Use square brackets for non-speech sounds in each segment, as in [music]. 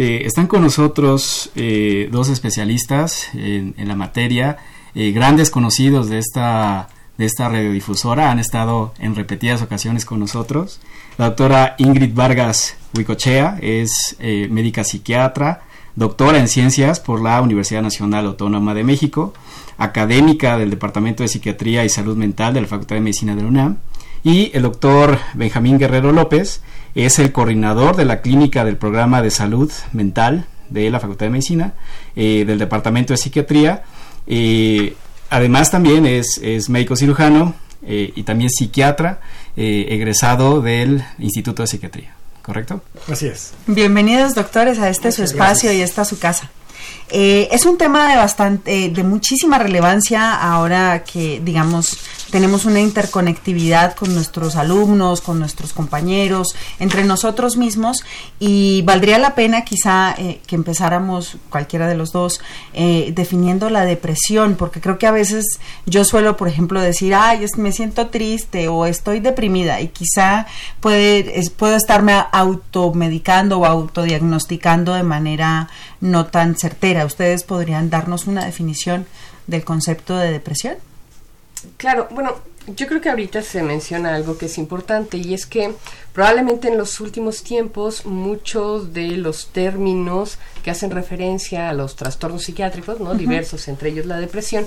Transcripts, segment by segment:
Eh, están con nosotros eh, dos especialistas en, la materia, eh, grandes conocidos de esta, de esta radiodifusora, han estado en repetidas ocasiones con nosotros. La doctora Ingrid Vargas Huicochea es médica psiquiatra, doctora en ciencias por la Universidad Nacional Autónoma de México, académica del Departamento de Psiquiatría y Salud Mental de la Facultad de Medicina de la UNAM, y el doctor Benjamín Guerrero López, es el coordinador de la clínica del programa de salud mental de la Facultad de Medicina, eh, del Departamento de Psiquiatría. Eh, además también es, médico cirujano eh, y también psiquiatra egresado del Instituto de Psiquiatría. ¿Correcto? Así es. Bienvenidos doctores a este su espacio y esta su casa. es un tema de bastante, de muchísima relevancia ahora que, digamos, tenemos una interconectividad con nuestros alumnos, con nuestros compañeros, entre nosotros mismos y valdría la pena quizá eh, que empezáramos cualquiera de los dos eh, definiendo la depresión, porque creo que a veces yo suelo, por ejemplo, decir, ay, me siento triste o estoy deprimida y quizá puede, puedo estarme automedicando o autodiagnosticando de manera no tan certera. ¿Ustedes podrían darnos una definición del concepto de depresión? Claro, bueno, yo creo que ahorita se menciona algo que es importante y es que probablemente en los últimos tiempos muchos de los términos que hacen referencia a los trastornos psiquiátricos, ¿no? diversos, entre ellos la depresión,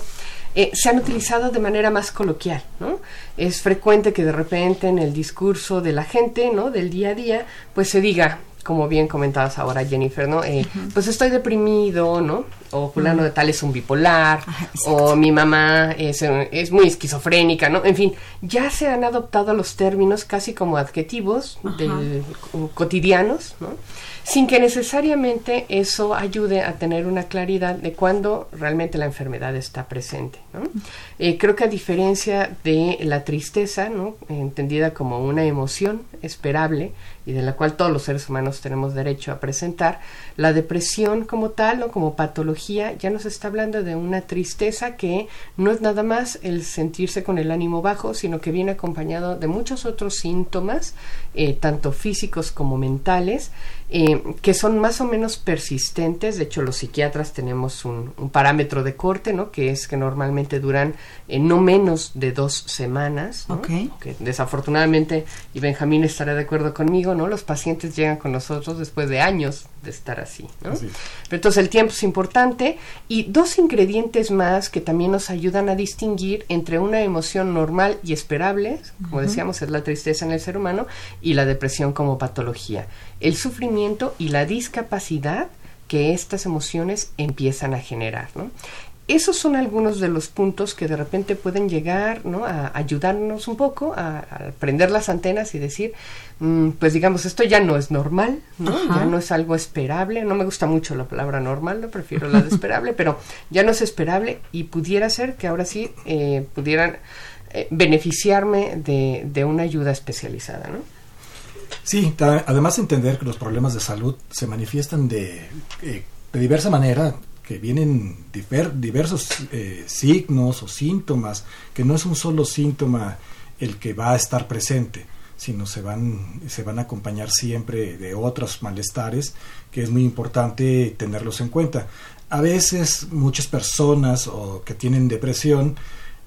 eh, se han utilizado de manera más coloquial, ¿no? Es frecuente que de repente en el discurso de la gente, ¿no? Del día a día, pues se diga, como bien comentabas ahora, Jennifer, ¿no? Eh, pues estoy deprimido, ¿no? O fulano de tal es un bipolar, o mi mamá es, es, muy esquizofrénica, ¿no? En fin, ya se han adoptado los términos casi como adjetivos cotidianos, ¿no? sin que necesariamente eso ayude a tener una claridad de cuándo realmente la enfermedad está presente. Eh, creo que a diferencia de la tristeza, ¿no? entendida como una emoción esperable y de la cual todos los seres humanos tenemos derecho a presentar, la depresión como tal o como patología ya nos está hablando de una tristeza que no es nada más el sentirse con el ánimo bajo, sino que viene acompañado de muchos otros síntomas, eh, tanto físicos como mentales, eh, que son más o menos persistentes. De hecho, los psiquiatras tenemos un, parámetro de corte, ¿no? Que es que normalmente duran eh, no menos de dos semanas, Que desafortunadamente, y Benjamín estará de acuerdo conmigo, ¿no? Los pacientes llegan con nosotros después de años de estar así, Pero entonces el tiempo es importante y dos ingredientes más que también nos ayudan a distinguir entre una emoción normal y esperable, como decíamos, es la tristeza en el ser humano, y la depresión como patología. El sufrimiento y la discapacidad que estas emociones empiezan a generar, ¿no? Esos son algunos de los puntos que de repente pueden llegar ¿no? a ayudarnos un poco a, prender las antenas y decir, mm, pues digamos, esto ya no es normal, ¿no? ya no es algo esperable, no me gusta mucho la palabra normal, no prefiero la de esperable, pero ya no es esperable y pudiera ser que ahora sí eh, pudieran eh, beneficiarme de, de, una ayuda especializada. ¿no? Sí, además entender que los problemas de salud se manifiestan de, eh, de diversa manera que vienen diversos eh, signos o síntomas, que no es un solo síntoma el que va a estar presente, sino se van, se van a acompañar siempre de otros malestares que es muy importante tenerlos en cuenta. A veces muchas personas o que tienen depresión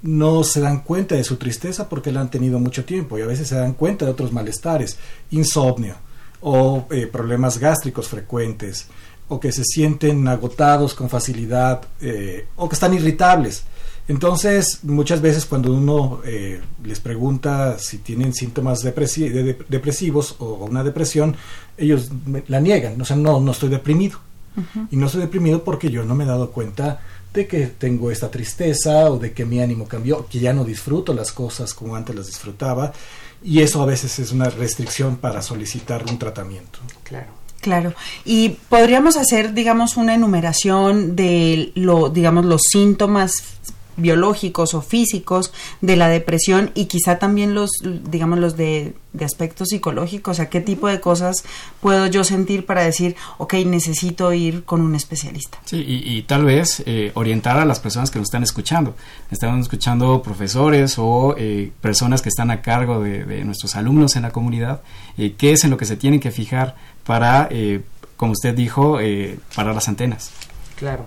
no se dan cuenta de su tristeza porque la han tenido mucho tiempo y a veces se dan cuenta de otros malestares, insomnio o eh, problemas gástricos frecuentes o que se sienten agotados con facilidad eh, o que están irritables. Entonces, muchas veces cuando uno eh, les pregunta si tienen síntomas depresivos o una depresión, ellos la niegan, o sea, no, no estoy deprimido. Y no estoy deprimido porque yo no me he dado cuenta de que tengo esta tristeza o de que mi ánimo cambió, que ya no disfruto las cosas como antes las disfrutaba. Y eso a veces es una restricción para solicitar un tratamiento. Claro. Claro. Y podríamos hacer, digamos, una enumeración de lo, digamos, los síntomas biológicos o físicos de la depresión y quizá también los, digamos, los de, aspectos psicológicos, o sea, qué tipo de cosas puedo yo sentir para decir, ok, necesito ir con un especialista. Sí, y, tal vez eh, orientar a las personas que nos están escuchando. Están escuchando profesores o eh, personas que están a cargo de, nuestros alumnos en la comunidad, eh, qué es en lo que se tienen que fijar para, como usted dijo, para las antenas. Claro.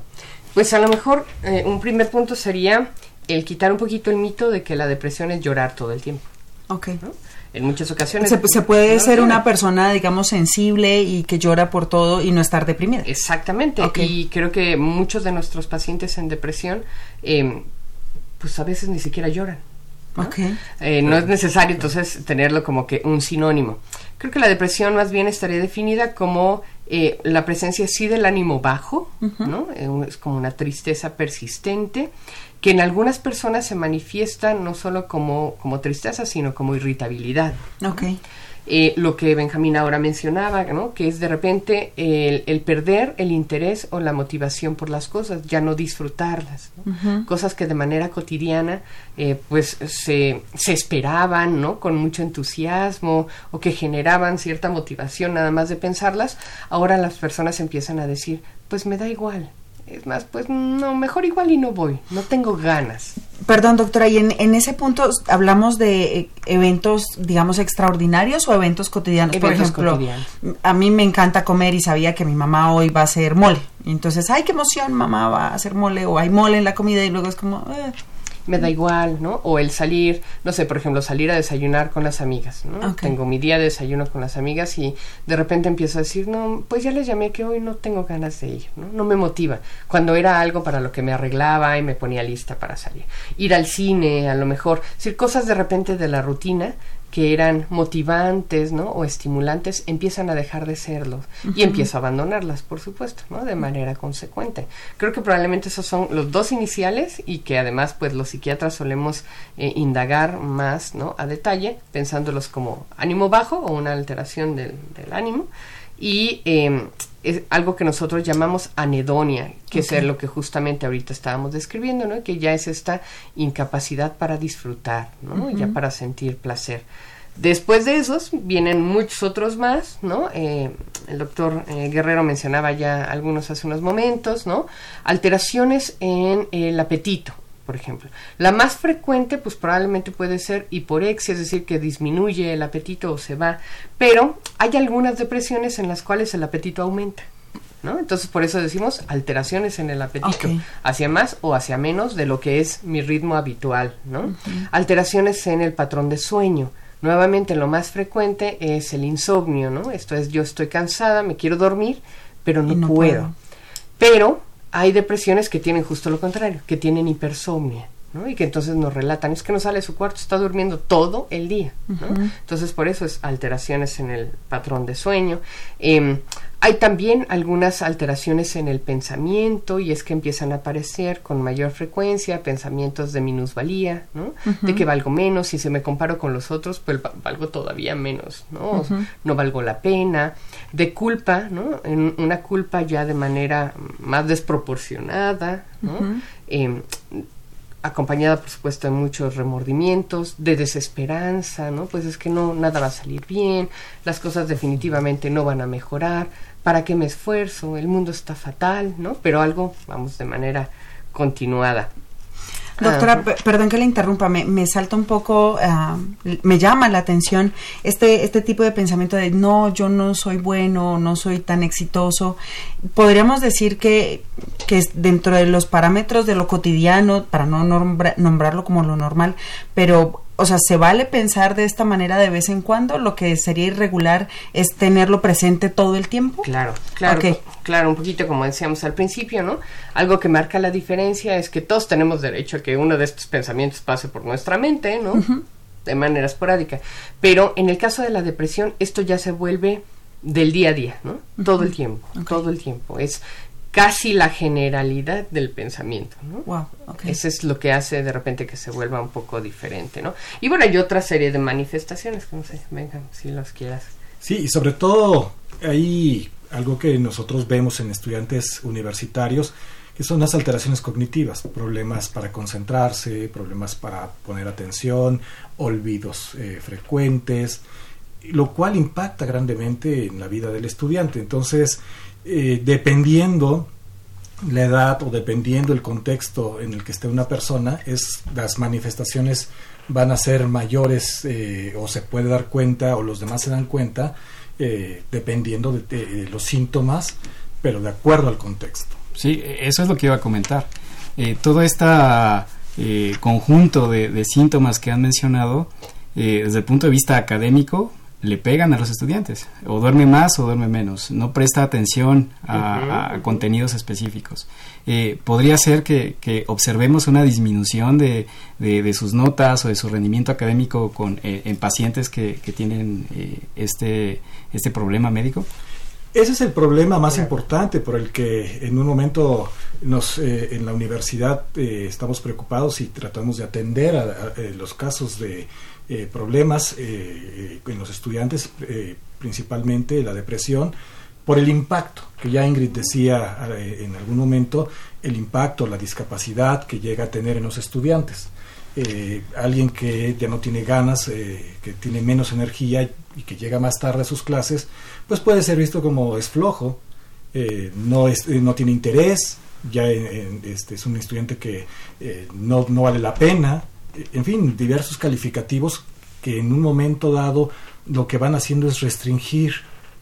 Pues a lo mejor eh, un primer punto sería el quitar un poquito el mito de que la depresión es llorar todo el tiempo. Ok. En muchas ocasiones. Se, puede ser una persona, digamos, sensible y que llora por todo y no estar deprimida. Exactamente. Y creo que muchos de nuestros pacientes en depresión, em, pues a veces ni siquiera lloran. ¿no? Eh, no es necesario entonces tenerlo como que un sinónimo. Creo que la depresión más bien estaría definida como eh, la presencia sí del ánimo bajo, ¿no? Eh, es como una tristeza persistente, que en algunas personas se manifiesta no solo como, como tristeza, sino como irritabilidad. Okay. Eh, lo que Benjamín ahora mencionaba, ¿no? que es de repente el, perder el interés o la motivación por las cosas, ya no disfrutarlas, cosas que de manera cotidiana eh, pues se, se, esperaban ¿no? con mucho entusiasmo o que generaban cierta motivación nada más de pensarlas, ahora las personas empiezan a decir, pues me da igual, es más, pues no, mejor igual y no voy, no tengo ganas. Perdón, doctora, y en, en ese punto hablamos de eh, eventos, digamos, extraordinarios o eventos cotidianos. Por ejemplo, a mí me encanta comer y sabía que mi mamá hoy va a hacer mole. Entonces, ay, qué emoción, mamá va a hacer mole o hay mole en la comida y luego es como... Eh, me da igual, ¿no? O el salir, no sé, por ejemplo, salir a desayunar con las amigas, ¿no? Tengo mi día de desayuno con las amigas y de repente empiezo a decir, no, pues ya les llamé que hoy no tengo ganas de ir, ¿no? No me motiva. Cuando era algo para lo que me arreglaba y me ponía lista para salir. Ir al cine, a lo mejor, decir cosas de repente de la rutina que eran motivantes ¿no? o estimulantes empiezan a dejar de serlo y empiezo a abandonarlas, por supuesto, ¿no? de manera consecuente. Creo que probablemente esos son los dos iniciales y que además pues los psiquiatras solemos eh, indagar más ¿no? a detalle, pensándolos como ánimo bajo o una alteración del, ánimo y em, es algo que nosotros llamamos anedonia, que es lo que justamente ahorita estábamos describiendo, ¿no? que ya es esta incapacidad para disfrutar, ¿no? ya para sentir placer. Después de esos vienen muchos otros más, ¿no? Eh, el doctor eh, Guerrero mencionaba ya algunos hace unos momentos, ¿no? Alteraciones en el apetito, por ejemplo. La más frecuente, pues probablemente puede ser hiporexia, es decir, que disminuye el apetito o se va, pero hay algunas depresiones en las cuales el apetito aumenta. ¿No? Entonces por eso decimos alteraciones en el apetito, hacia más o hacia menos de lo que es mi ritmo habitual, ¿no? Alteraciones en el patrón de sueño. Nuevamente lo más frecuente es el insomnio, ¿no? Esto es yo estoy cansada, me quiero dormir, pero no, puedo. Pero hay depresiones que tienen justo lo contrario, que tienen hipersomnia. ¿No? Y que entonces nos relatan, es que no sale de su cuarto, está durmiendo todo el día. ¿no? Entonces, por eso es alteraciones en el patrón de sueño. Eh, hay también algunas alteraciones en el pensamiento y es que empiezan a aparecer con mayor frecuencia pensamientos de minusvalía, ¿no? De que valgo menos, si se me comparo con los otros, pues valgo todavía menos, ¿no? No valgo la pena, de culpa, ¿no? En una culpa ya de manera más desproporcionada, ¿no? Acompañada por supuesto de muchos remordimientos, de desesperanza, ¿no? Pues es que no nada va a salir bien, las cosas definitivamente no van a mejorar, ¿para qué me esfuerzo? El mundo está fatal, ¿no? Pero algo, vamos, de manera continuada. Doctora, perdón que le interrumpa, me, me salta un poco, ah, me llama la atención este, este tipo de pensamiento de no, yo no soy bueno, no soy tan exitoso. Podríamos decir que, que dentro de los parámetros de lo cotidiano, para no nombrarlo como lo normal, pero o sea, ¿se vale pensar de esta manera de vez en cuando? Lo que sería irregular es tenerlo presente todo el tiempo. Claro, claro, claro, un poquito como decíamos al principio, ¿no? Algo que marca la diferencia es que todos tenemos derecho a que uno de estos pensamientos pase por nuestra mente, ¿no? De manera esporádica. Pero en el caso de la depresión, esto ya se vuelve del día a día, ¿no? Todo el tiempo, todo el tiempo. Es casi la generalidad del pensamiento, ¿no? Wow, Eso es lo que hace de repente que se vuelva un poco diferente, ¿no? Y bueno, hay otra serie de manifestaciones, que no sé, vengan, si los quieras. Sí, y sobre todo hay algo que nosotros vemos en estudiantes universitarios, que son las alteraciones cognitivas, problemas para concentrarse, problemas para poner atención, olvidos eh, frecuentes, lo cual impacta grandemente en la vida del estudiante. Entonces, eh, dependiendo la edad o dependiendo el contexto en el que esté una persona, es las manifestaciones van a ser mayores eh, o se puede dar cuenta o los demás se dan cuenta eh, dependiendo de, los síntomas, pero de acuerdo al contexto. Sí, eso es lo que iba a comentar. todo este conjunto de, de, síntomas que han mencionado, desde el punto de vista académico, le pegan a los estudiantes, o duerme más o duerme menos, no presta atención a, contenidos específicos. Eh, podría ser que, observemos una disminución de, de, sus notas o de su rendimiento académico con, eh, en pacientes que, tienen eh, este, este problema médico. Ese es el problema más importante por el que en un momento nos, en la universidad estamos preocupados y tratamos de atender a los casos de eh, problemas eh, eh, en los estudiantes, principalmente la depresión, por el impacto, que ya Ingrid decía en algún momento, el impacto, la discapacidad que llega a tener en los estudiantes. alguien que ya no tiene ganas, que tiene menos energía y que llega más tarde a sus clases, pues puede ser visto como es flojo, no, es, no tiene interés, ya este, es un estudiante que no, no vale la pena, en fin, diversos calificativos que en un momento dado lo que van haciendo es restringir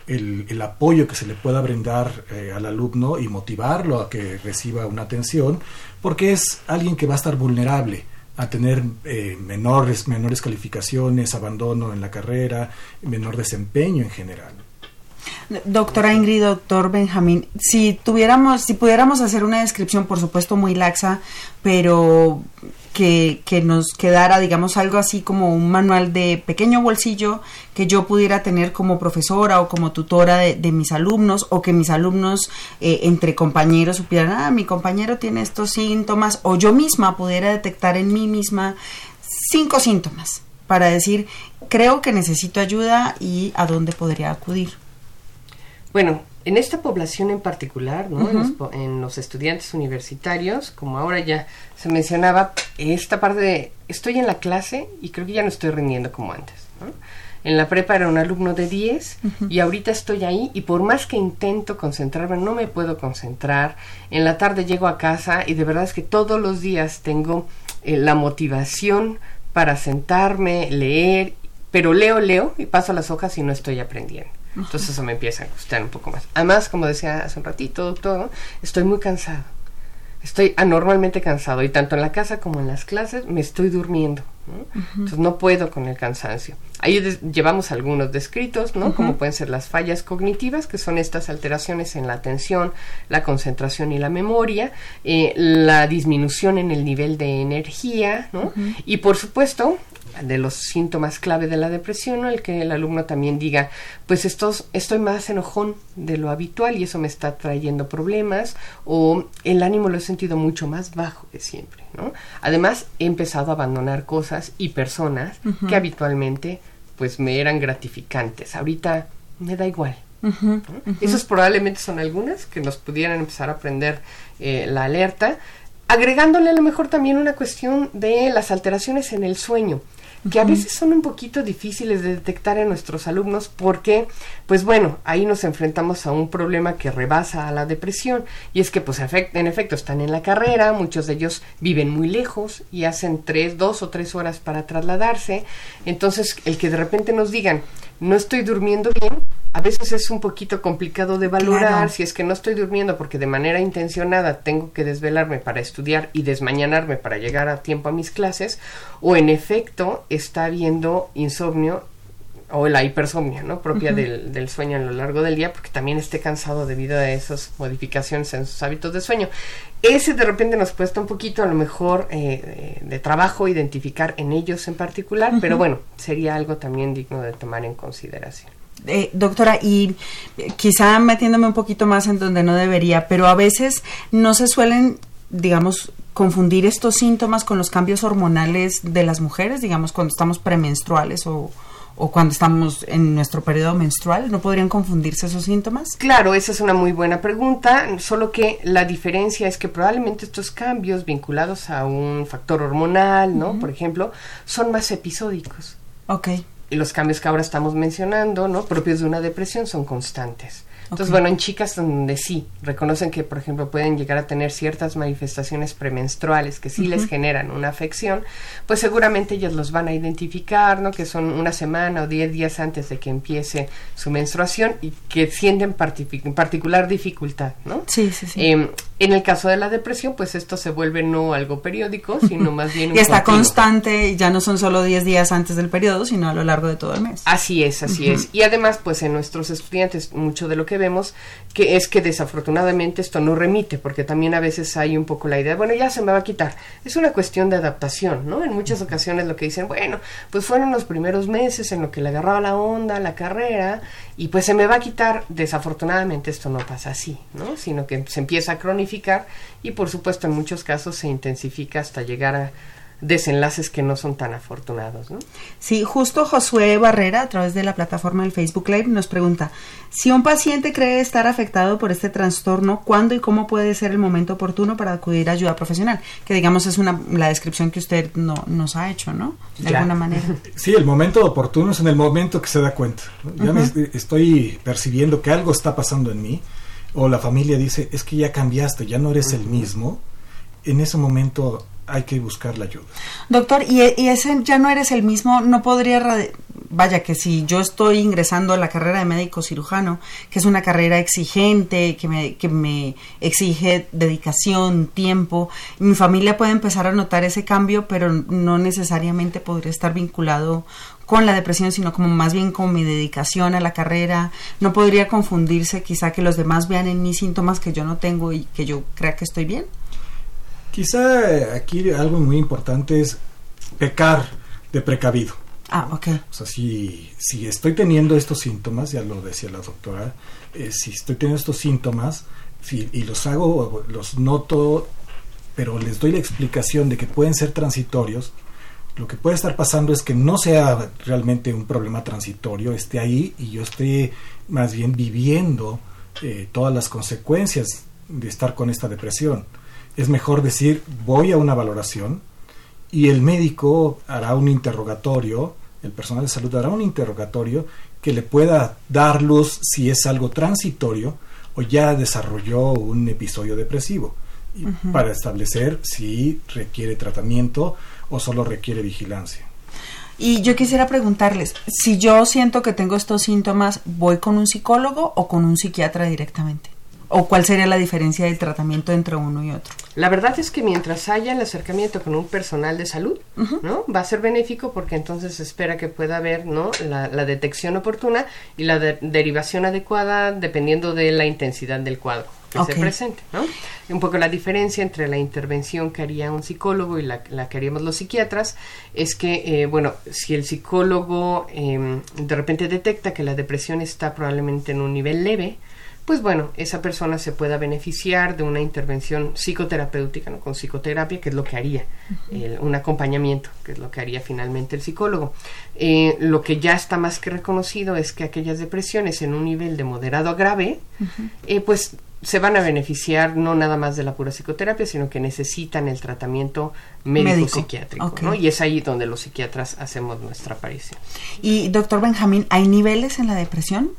el, apoyo que se le pueda brindar eh, al alumno y motivarlo a que reciba una atención, porque es alguien que va a estar vulnerable a tener eh, menores, menores calificaciones, abandono en la carrera, menor desempeño en general. Doctora Ingrid, doctor Benjamín, si tuviéramos, si pudiéramos hacer una descripción, por supuesto muy laxa, pero que, nos quedara, digamos, algo así como un manual de pequeño bolsillo que yo pudiera tener como profesora o como tutora de, mis alumnos o que mis alumnos eh, entre compañeros supieran, ah, mi compañero tiene estos síntomas o yo misma pudiera detectar en mí misma cinco síntomas para decir, creo que necesito ayuda y a dónde podría acudir. Bueno, en esta población en particular, ¿no? en, los, estudiantes universitarios, como ahora ya se mencionaba, esta parte de estoy en la clase y creo que ya no estoy rindiendo como antes. En la prepa era un alumno de 10 y ahorita estoy ahí y por más que intento concentrarme, no me puedo concentrar. En la tarde llego a casa y de verdad es que todos los días tengo eh, la motivación para sentarme, leer, pero leo, leo y paso las hojas y no estoy aprendiendo. Entonces eso me empieza a gustar un poco más. Además, como decía hace un ratito, doctor, estoy muy cansado. Estoy anormalmente cansado y tanto en la casa como en las clases me estoy durmiendo. Entonces no puedo con el cansancio. Ahí llevamos algunos descritos, ¿no? Como pueden ser las fallas cognitivas, que son estas alteraciones en la atención, la concentración y la memoria, eh, la disminución en el nivel de energía, ¿no? Y por supuesto, de los síntomas clave de la depresión, el que el alumno también diga, pues estos, estoy más enojón de lo habitual y eso me está trayendo problemas, o el ánimo lo he sentido mucho más bajo que siempre, ¿no? Además, he empezado a abandonar cosas y personas que habitualmente pues me eran gratificantes. Ahorita me da igual. Esas probablemente son algunas que nos pudieran empezar a aprender eh, la alerta, agregándole a lo mejor también una cuestión de las alteraciones en el sueño que a veces son un poquito difíciles de detectar en nuestros alumnos porque, pues bueno, ahí nos enfrentamos a un problema que rebasa a la depresión y es que pues en efecto están en la carrera, muchos de ellos viven muy lejos y hacen tres, dos o tres horas para trasladarse, entonces el que de repente nos digan, no estoy durmiendo bien, a veces es un poquito complicado de valorar si es que no estoy durmiendo porque de manera intencionada tengo que desvelarme para estudiar y desmañanarme para llegar a tiempo a mis clases, o en efecto está habiendo insomnio o la hipersomnia, ¿no? Propia del, del, sueño a lo largo del día, porque también esté cansado debido a esas modificaciones en sus hábitos de sueño. Ese de repente nos cuesta un poquito, a lo mejor, eh, de, trabajo identificar en ellos en particular, pero bueno, sería algo también digno de tomar en consideración. Eh, doctora, y quizá metiéndome un poquito más en donde no debería, pero a veces no se suelen, digamos, confundir estos síntomas con los cambios hormonales de las mujeres, digamos, cuando estamos premenstruales o, o cuando estamos en nuestro periodo menstrual? ¿No podrían confundirse esos síntomas? Claro, esa es una muy buena pregunta, solo que la diferencia es que probablemente estos cambios vinculados a un factor hormonal, ¿no? Por ejemplo, son más episódicos. Ok. Y los cambios que ahora estamos mencionando, ¿no? Propios de una depresión son constantes. Entonces, bueno, en chicas donde sí reconocen que, por ejemplo, pueden llegar a tener ciertas manifestaciones premenstruales que sí les generan una afección, pues seguramente ellas los van a identificar, ¿no? Que son una semana o diez días antes de que empiece su menstruación y que sienten particular dificultad, ¿no? Sí, sí, sí. Em, en el caso de la depresión, pues esto se vuelve no algo periódico, [laughs] sino más bien un Y está constante, ya no son solo 10 días antes del periodo, sino a lo largo de todo el mes. Así es, así es. Y además, pues en nuestros estudiantes, mucho de lo que vemos que es que desafortunadamente esto no remite, porque también a veces hay un poco la idea, bueno, ya se me va a quitar. Es una cuestión de adaptación, ¿no? En muchas ocasiones lo que dicen, bueno, pues fueron los primeros meses en lo que le agarraba la onda, la carrera, y pues se me va a quitar. Desafortunadamente esto no pasa así, ¿no? Sino que se empieza a cronificar y por supuesto en muchos casos se intensifica hasta llegar a desenlaces que no son tan afortunados. ¿no? Sí, justo Josué Barrera, a través de la plataforma del Facebook Live, nos pregunta, si un paciente cree estar afectado por este trastorno, ¿cuándo y cómo puede ser el momento oportuno para acudir a ayuda profesional? Que digamos es una, la descripción que usted no, nos ha hecho, ¿no? De alguna manera. [laughs] Sí, el momento oportuno es en el momento que se da cuenta. Ya me estoy percibiendo que algo está pasando en mí, o la familia dice, es que ya cambiaste, ya no eres el mismo. En ese momento hay que buscar la ayuda. Doctor, y, ese ya no eres el mismo, no podría, vaya que si yo estoy ingresando a la carrera de médico cirujano, que es una carrera exigente, que me, que me exige dedicación, tiempo, mi familia puede empezar a notar ese cambio, pero no necesariamente podría estar vinculado con la depresión, sino como más bien con mi dedicación a la carrera. No podría confundirse quizá que los demás vean en mí síntomas que yo no tengo y que yo crea que estoy bien. Quizá eh, aquí algo muy importante es pecar de precavido. Ah, ok. O sea, si, si estoy teniendo estos síntomas, ya lo decía la doctora, eh, si estoy teniendo estos síntomas si, y los hago, los noto, pero les doy la explicación de que pueden ser transitorios, lo que puede estar pasando es que no sea realmente un problema transitorio, esté ahí y yo esté más bien viviendo eh, todas las consecuencias de estar con esta depresión es mejor decir voy a una valoración y el médico hará un interrogatorio, el personal de salud hará un interrogatorio que le pueda dar luz si es algo transitorio o ya desarrolló un episodio depresivo para establecer si requiere tratamiento o solo requiere vigilancia. Y yo quisiera preguntarles, si yo siento que tengo estos síntomas, ¿voy con un psicólogo o con un psiquiatra directamente? ¿O cuál sería la diferencia del tratamiento entre uno y otro? La verdad es que mientras haya el acercamiento con un personal de salud, ¿no? Va a ser benéfico porque entonces se espera que pueda haber, ¿no? La, detección oportuna y la derivación adecuada dependiendo de la intensidad del cuadro que se presente, ¿no? Un poco la diferencia entre la intervención que haría un psicólogo y la, que haríamos los psiquiatras es que, eh, bueno, si el psicólogo em, de repente detecta que la depresión está probablemente en un nivel leve, pues bueno, esa persona se pueda beneficiar de una intervención psicoterapéutica, ¿no? con psicoterapia, que es lo que haría, un acompañamiento, que es lo que haría finalmente el psicólogo. Eh, lo que ya está más que reconocido es que aquellas depresiones en un nivel de moderado a grave, eh, pues se van a beneficiar no nada más de la pura psicoterapia, sino que necesitan el tratamiento médico-psiquiátrico. ¿no? Y es ahí donde los psiquiatras hacemos nuestra aparición. Y doctor Benjamín, ¿hay niveles en la depresión?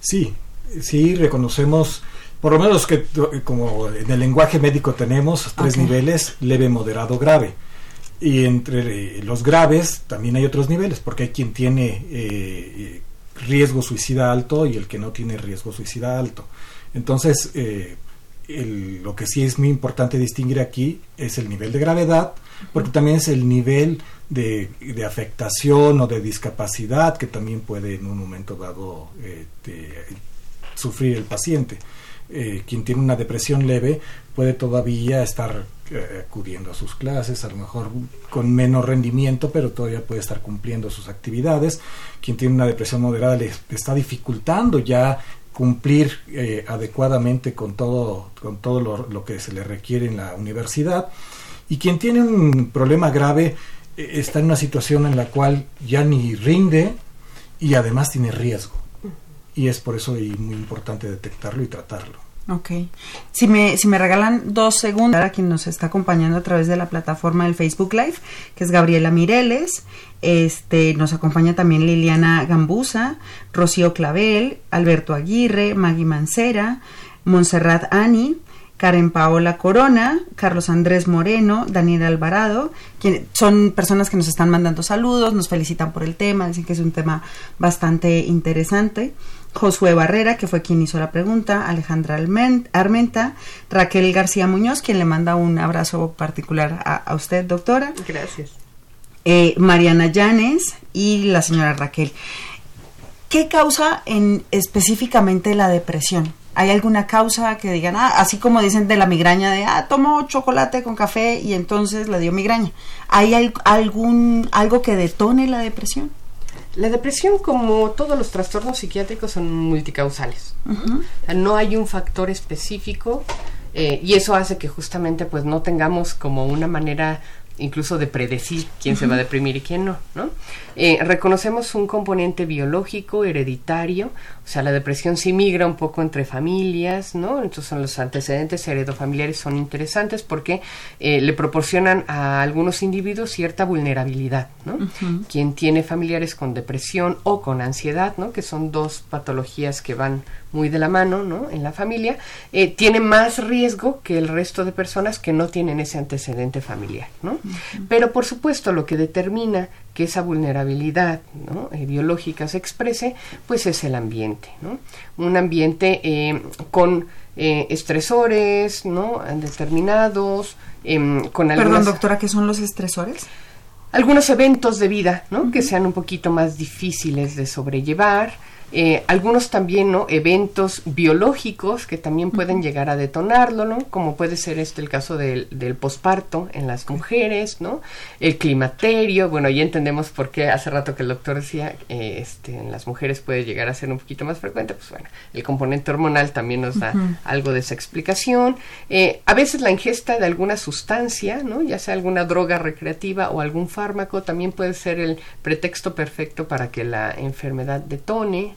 Sí, sí, reconocemos, por lo menos que como en el lenguaje médico tenemos tres niveles, leve, moderado, grave. Y entre los graves también hay otros niveles, porque hay quien tiene eh, riesgo suicida alto y el que no tiene riesgo suicida alto. Entonces, eh, lo que sí es muy importante distinguir aquí es el nivel de gravedad, porque también es el nivel de, afectación o de discapacidad que también puede en un momento dado eh, sufrir el paciente. Eh, quien tiene una depresión leve puede todavía estar acudiendo a sus clases, a lo mejor con menos rendimiento, pero todavía puede estar cumpliendo sus actividades. Quien tiene una depresión moderada le está dificultando ya cumplir eh, adecuadamente con todo, con todo lo, que se le requiere en la universidad. Y quien tiene un problema grave eh, está en una situación en la cual ya ni rinde y además tiene riesgo. Y es por eso muy importante detectarlo y tratarlo. Ok. Si me, si me regalan dos segundos para quien nos está acompañando a través de la plataforma del Facebook Live, que es Gabriela Mireles, este, nos acompaña también Liliana Gambusa, Rocío Clavel, Alberto Aguirre, Maggie Mancera, Montserrat Ani, Karen Paola Corona, Carlos Andrés Moreno, Daniel Alvarado, quien son personas que nos están mandando saludos, nos felicitan por el tema, dicen que es un tema bastante interesante. Josué Barrera, que fue quien hizo la pregunta, Alejandra Armenta, Raquel García Muñoz, quien le manda un abrazo particular a, usted, doctora. Gracias. Eh, Mariana Llanes y la señora Raquel. ¿Qué causa en específicamente la depresión? ¿Hay alguna causa que digan, ah, así como dicen de la migraña, de, ah, tomó chocolate con café y entonces le dio migraña? ¿Hay algún, algo que detone la depresión? La depresión, como todos los trastornos psiquiátricos, son multicausales. no hay un factor específico eh, y eso hace que justamente pues no tengamos como una manera incluso de predecir quién se va a deprimir y quién no, ¿no? Eh, reconocemos un componente biológico, hereditario, o sea, la depresión sí migra un poco entre familias, ¿no? Entonces los antecedentes heredofamiliares son interesantes porque eh, le proporcionan a algunos individuos cierta vulnerabilidad, ¿no? Quien tiene familiares con depresión o con ansiedad, ¿no? Que son dos patologías que van muy de la mano, ¿no? En la familia, eh, tiene más riesgo que el resto de personas que no tienen ese antecedente familiar, ¿no? Pero por supuesto lo que determina que esa vulnerabilidad ¿no? Eh, biológica se exprese, pues es el ambiente, ¿no? Un ambiente eh, con estresores, ¿no? Determinados, em, con algunas... Perdón, doctora, ¿qué son los estresores? Algunos eventos de vida, ¿no? Que sean un poquito más difíciles de sobrellevar, eh, algunos también, ¿no? Eventos biológicos que también pueden llegar a detonarlo, ¿no? Como puede ser este el caso del, del posparto en las mujeres, ¿no? El climaterio, bueno, ya entendemos por qué hace rato que el doctor decía, eh, este, en las mujeres puede llegar a ser un poquito más frecuente, pues bueno, el componente hormonal también nos da algo de esa explicación. Eh, a veces la ingesta de alguna sustancia, ¿no? Ya sea alguna droga recreativa o algún fármaco, también puede ser el pretexto perfecto para que la enfermedad detone,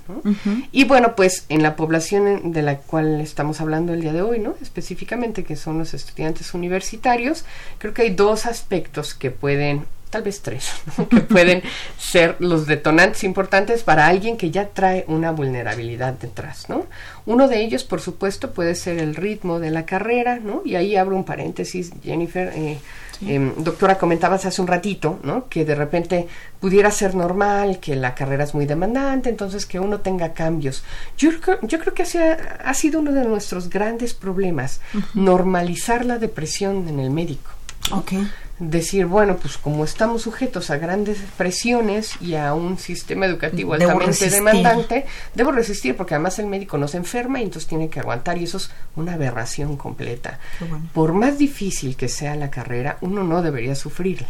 y bueno, pues en la población de la cual estamos hablando el día de hoy, ¿no? Específicamente, que son los estudiantes universitarios, creo que hay dos aspectos que pueden tal vez tres, [laughs] que pueden ser los detonantes importantes para alguien que ya trae una vulnerabilidad detrás, ¿no? Uno de ellos, por supuesto, puede ser el ritmo de la carrera, ¿no? Y ahí abro un paréntesis, Jennifer, eh, Em, doctora, comentabas hace un ratito, ¿no? Que de repente pudiera ser normal, que la carrera es muy demandante, entonces que uno tenga cambios. Yo, yo creo que ha, sido uno de nuestros grandes problemas, normalizar la depresión en el médico. Okay decir, bueno, pues como estamos sujetos a grandes presiones y a un sistema educativo altamente demandante, debo resistir porque además el médico no se enferma y entonces tiene que aguantar y eso es una aberración completa. Por más difícil que sea la carrera, uno no debería sufrirla.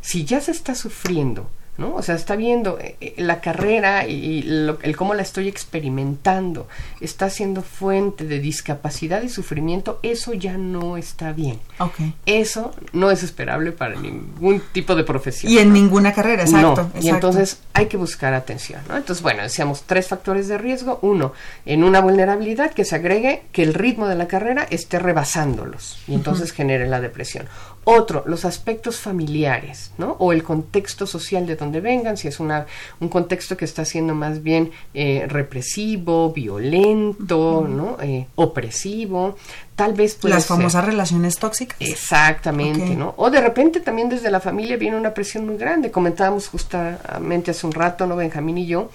Si ya se está sufriendo ¿no? O sea, está viendo eh, eh, la carrera y el cómo la estoy experimentando, está siendo fuente de discapacidad y sufrimiento, eso ya no está bien. Okay. Eso no es esperable para ningún tipo de profesión. Y en ninguna carrera, exacto, Y entonces hay que buscar atención, ¿no? Entonces, bueno, decíamos tres factores de riesgo. Uno, en una vulnerabilidad que se agregue que el ritmo de la carrera esté rebasándolos y entonces genere la depresión. Otro, los aspectos familiares, ¿no? O el contexto social de donde vengan, si es una, un contexto que está siendo más bien eh, represivo, violento, ¿no? Eh, opresivo, tal vez puede Las famosas relaciones tóxicas. Exactamente, ¿no? O de repente también desde la familia viene una presión muy grande. Comentábamos justamente hace un rato, ¿no? Benjamín y yo,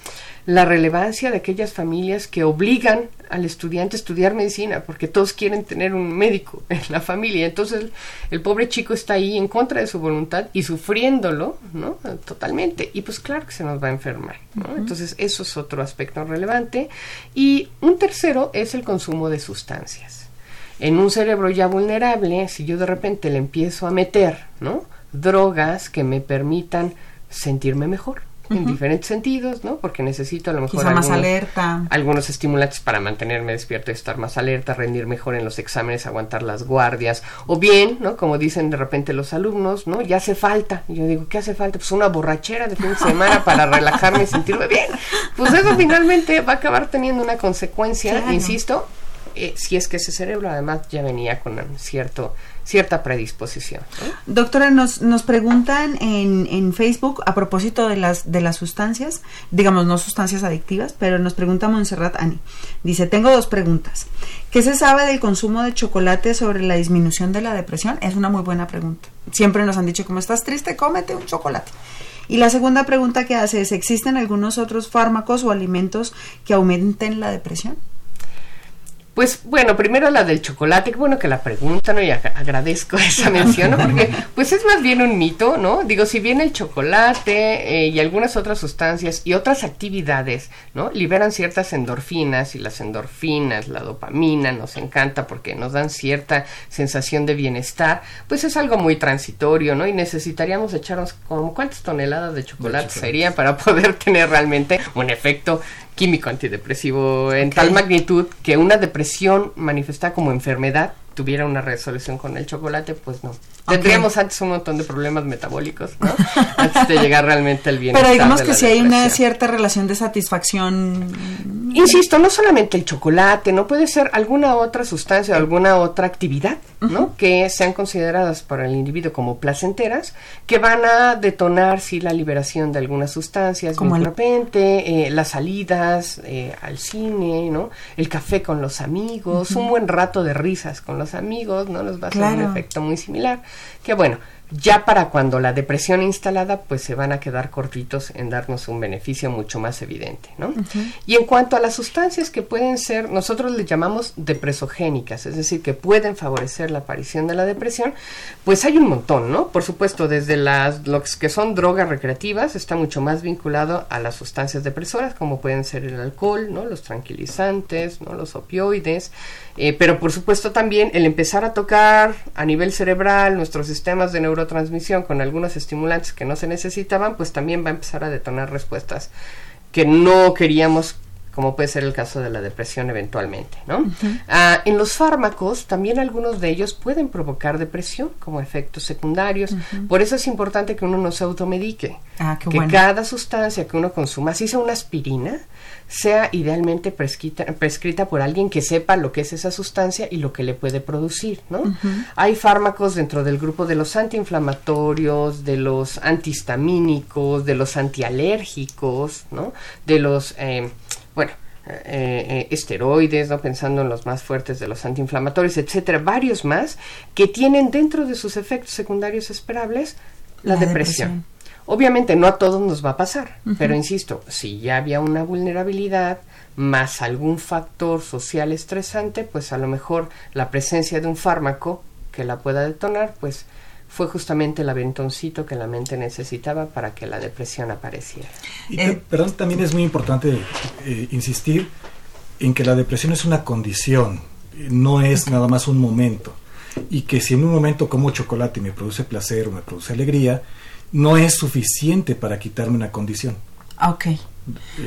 la relevancia de aquellas familias que obligan al estudiante a estudiar medicina, porque todos quieren tener un médico [laughs] en la familia. Entonces el, pobre chico está ahí en contra de su voluntad y sufriéndolo, ¿no? Totalmente. Y pues claro que se nos va a enfermar, ¿no? Entonces eso es otro aspecto relevante. Y un tercero es el consumo de sustancias. En un cerebro ya vulnerable, si yo de repente le empiezo a meter, ¿no? Drogas que me permitan sentirme mejor, en diferentes sentidos, ¿no? Porque necesito a lo mejor algunos, más alerta. algunos estimulantes para mantenerme despierto y estar más alerta, rendir mejor en los exámenes, aguantar las guardias, o bien, ¿no? Como dicen de repente los alumnos, ¿no? Ya hace falta. Y yo digo, ¿qué hace falta? Pues una borrachera de fin de semana para [laughs] relajarme y sentirme bien. Pues eso finalmente va a acabar teniendo una consecuencia, insisto, eh, si es que ese cerebro además ya venía con cierto cierta predisposición. Doctora, nos, nos preguntan en, en Facebook a propósito de las, de las sustancias, digamos no sustancias adictivas, pero nos pregunta Montserrat Ani. Dice, tengo dos preguntas. ¿Qué se sabe del consumo de chocolate sobre la disminución de la depresión? Es una muy buena pregunta. Siempre nos han dicho, como estás triste, cómete un chocolate. Y la segunda pregunta que hace es, ¿existen algunos otros fármacos o alimentos que aumenten la depresión? Pues bueno, primero la del chocolate, qué bueno que la preguntan ¿no? y agradezco [laughs] esa mención, ¿no? porque pues es más bien un mito, ¿no? Digo, si bien el chocolate eh, y algunas otras sustancias y otras actividades, ¿no? Liberan ciertas endorfinas y las endorfinas, la dopamina nos encanta porque nos dan cierta sensación de bienestar, pues es algo muy transitorio, ¿no? Y necesitaríamos echarnos como cuántas toneladas de chocolate, sería para [laughs] poder tener realmente un efecto químico antidepresivo en tal magnitud que una depresión manifestada como enfermedad tuviera una resolución con el chocolate, pues no. Tendríamos antes un montón de problemas metabólicos, ¿no? antes de llegar realmente al bienestar. Pero digamos que si hay una cierta relación de satisfacción. Insisto, no solamente el chocolate, no puede ser alguna otra sustancia o alguna otra actividad, ¿no? Que sean consideradas para el individuo como placenteras, que van a detonar, sí, la liberación de algunas sustancias, como de repente, eh, las salidas eh, al cine, ¿no? El café con los amigos, un buen rato de risas con los amigos, ¿no? Nos va a hacer un efecto muy similar. Que bueno, ya para cuando la depresión instalada, pues se van a quedar cortitos en darnos un beneficio mucho más evidente, ¿no? Y en cuanto a las sustancias que pueden ser, nosotros les llamamos depresogénicas, es decir, que pueden favorecer la aparición de la depresión, pues hay un montón, ¿no? Por supuesto, desde las los que son drogas recreativas, está mucho más vinculado a las sustancias depresoras, como pueden ser el alcohol, ¿no? Los tranquilizantes, ¿no? Los opioides, eh, pero por supuesto también el empezar a tocar a nivel cerebral nuestros sistemas de neurotransmisión con algunos estimulantes que no se necesitaban, pues también va a empezar a detonar respuestas que no queríamos como puede ser el caso de la depresión eventualmente, ¿no? Ah, en los fármacos, también algunos de ellos pueden provocar depresión como efectos secundarios. Por eso es importante que uno no se automedique. Ah, que cada sustancia que uno consuma, si sea una aspirina, sea idealmente prescrita, prescrita por alguien que sepa lo que es esa sustancia y lo que le puede producir, ¿no? Hay fármacos dentro del grupo de los antiinflamatorios, de los antihistamínicos, de los antialérgicos, ¿no? De los, eh, bueno, eh, eh, esteroides, ¿no? pensando en los más fuertes de los antiinflamatorios, etcétera, varios más que tienen dentro de sus efectos secundarios esperables la, depresión. Obviamente no a todos nos va a pasar, pero insisto, si ya había una vulnerabilidad más algún factor social estresante, pues a lo mejor la presencia de un fármaco que la pueda detonar, pues fue justamente el aventoncito que la mente necesitaba para que la depresión apareciera. Y eh, perdón, también es muy importante eh, insistir en que la depresión es una condición, no es nada más un momento. Y que si en un momento como chocolate me produce placer o me produce alegría, no es suficiente para quitarme una condición. Ah, ok.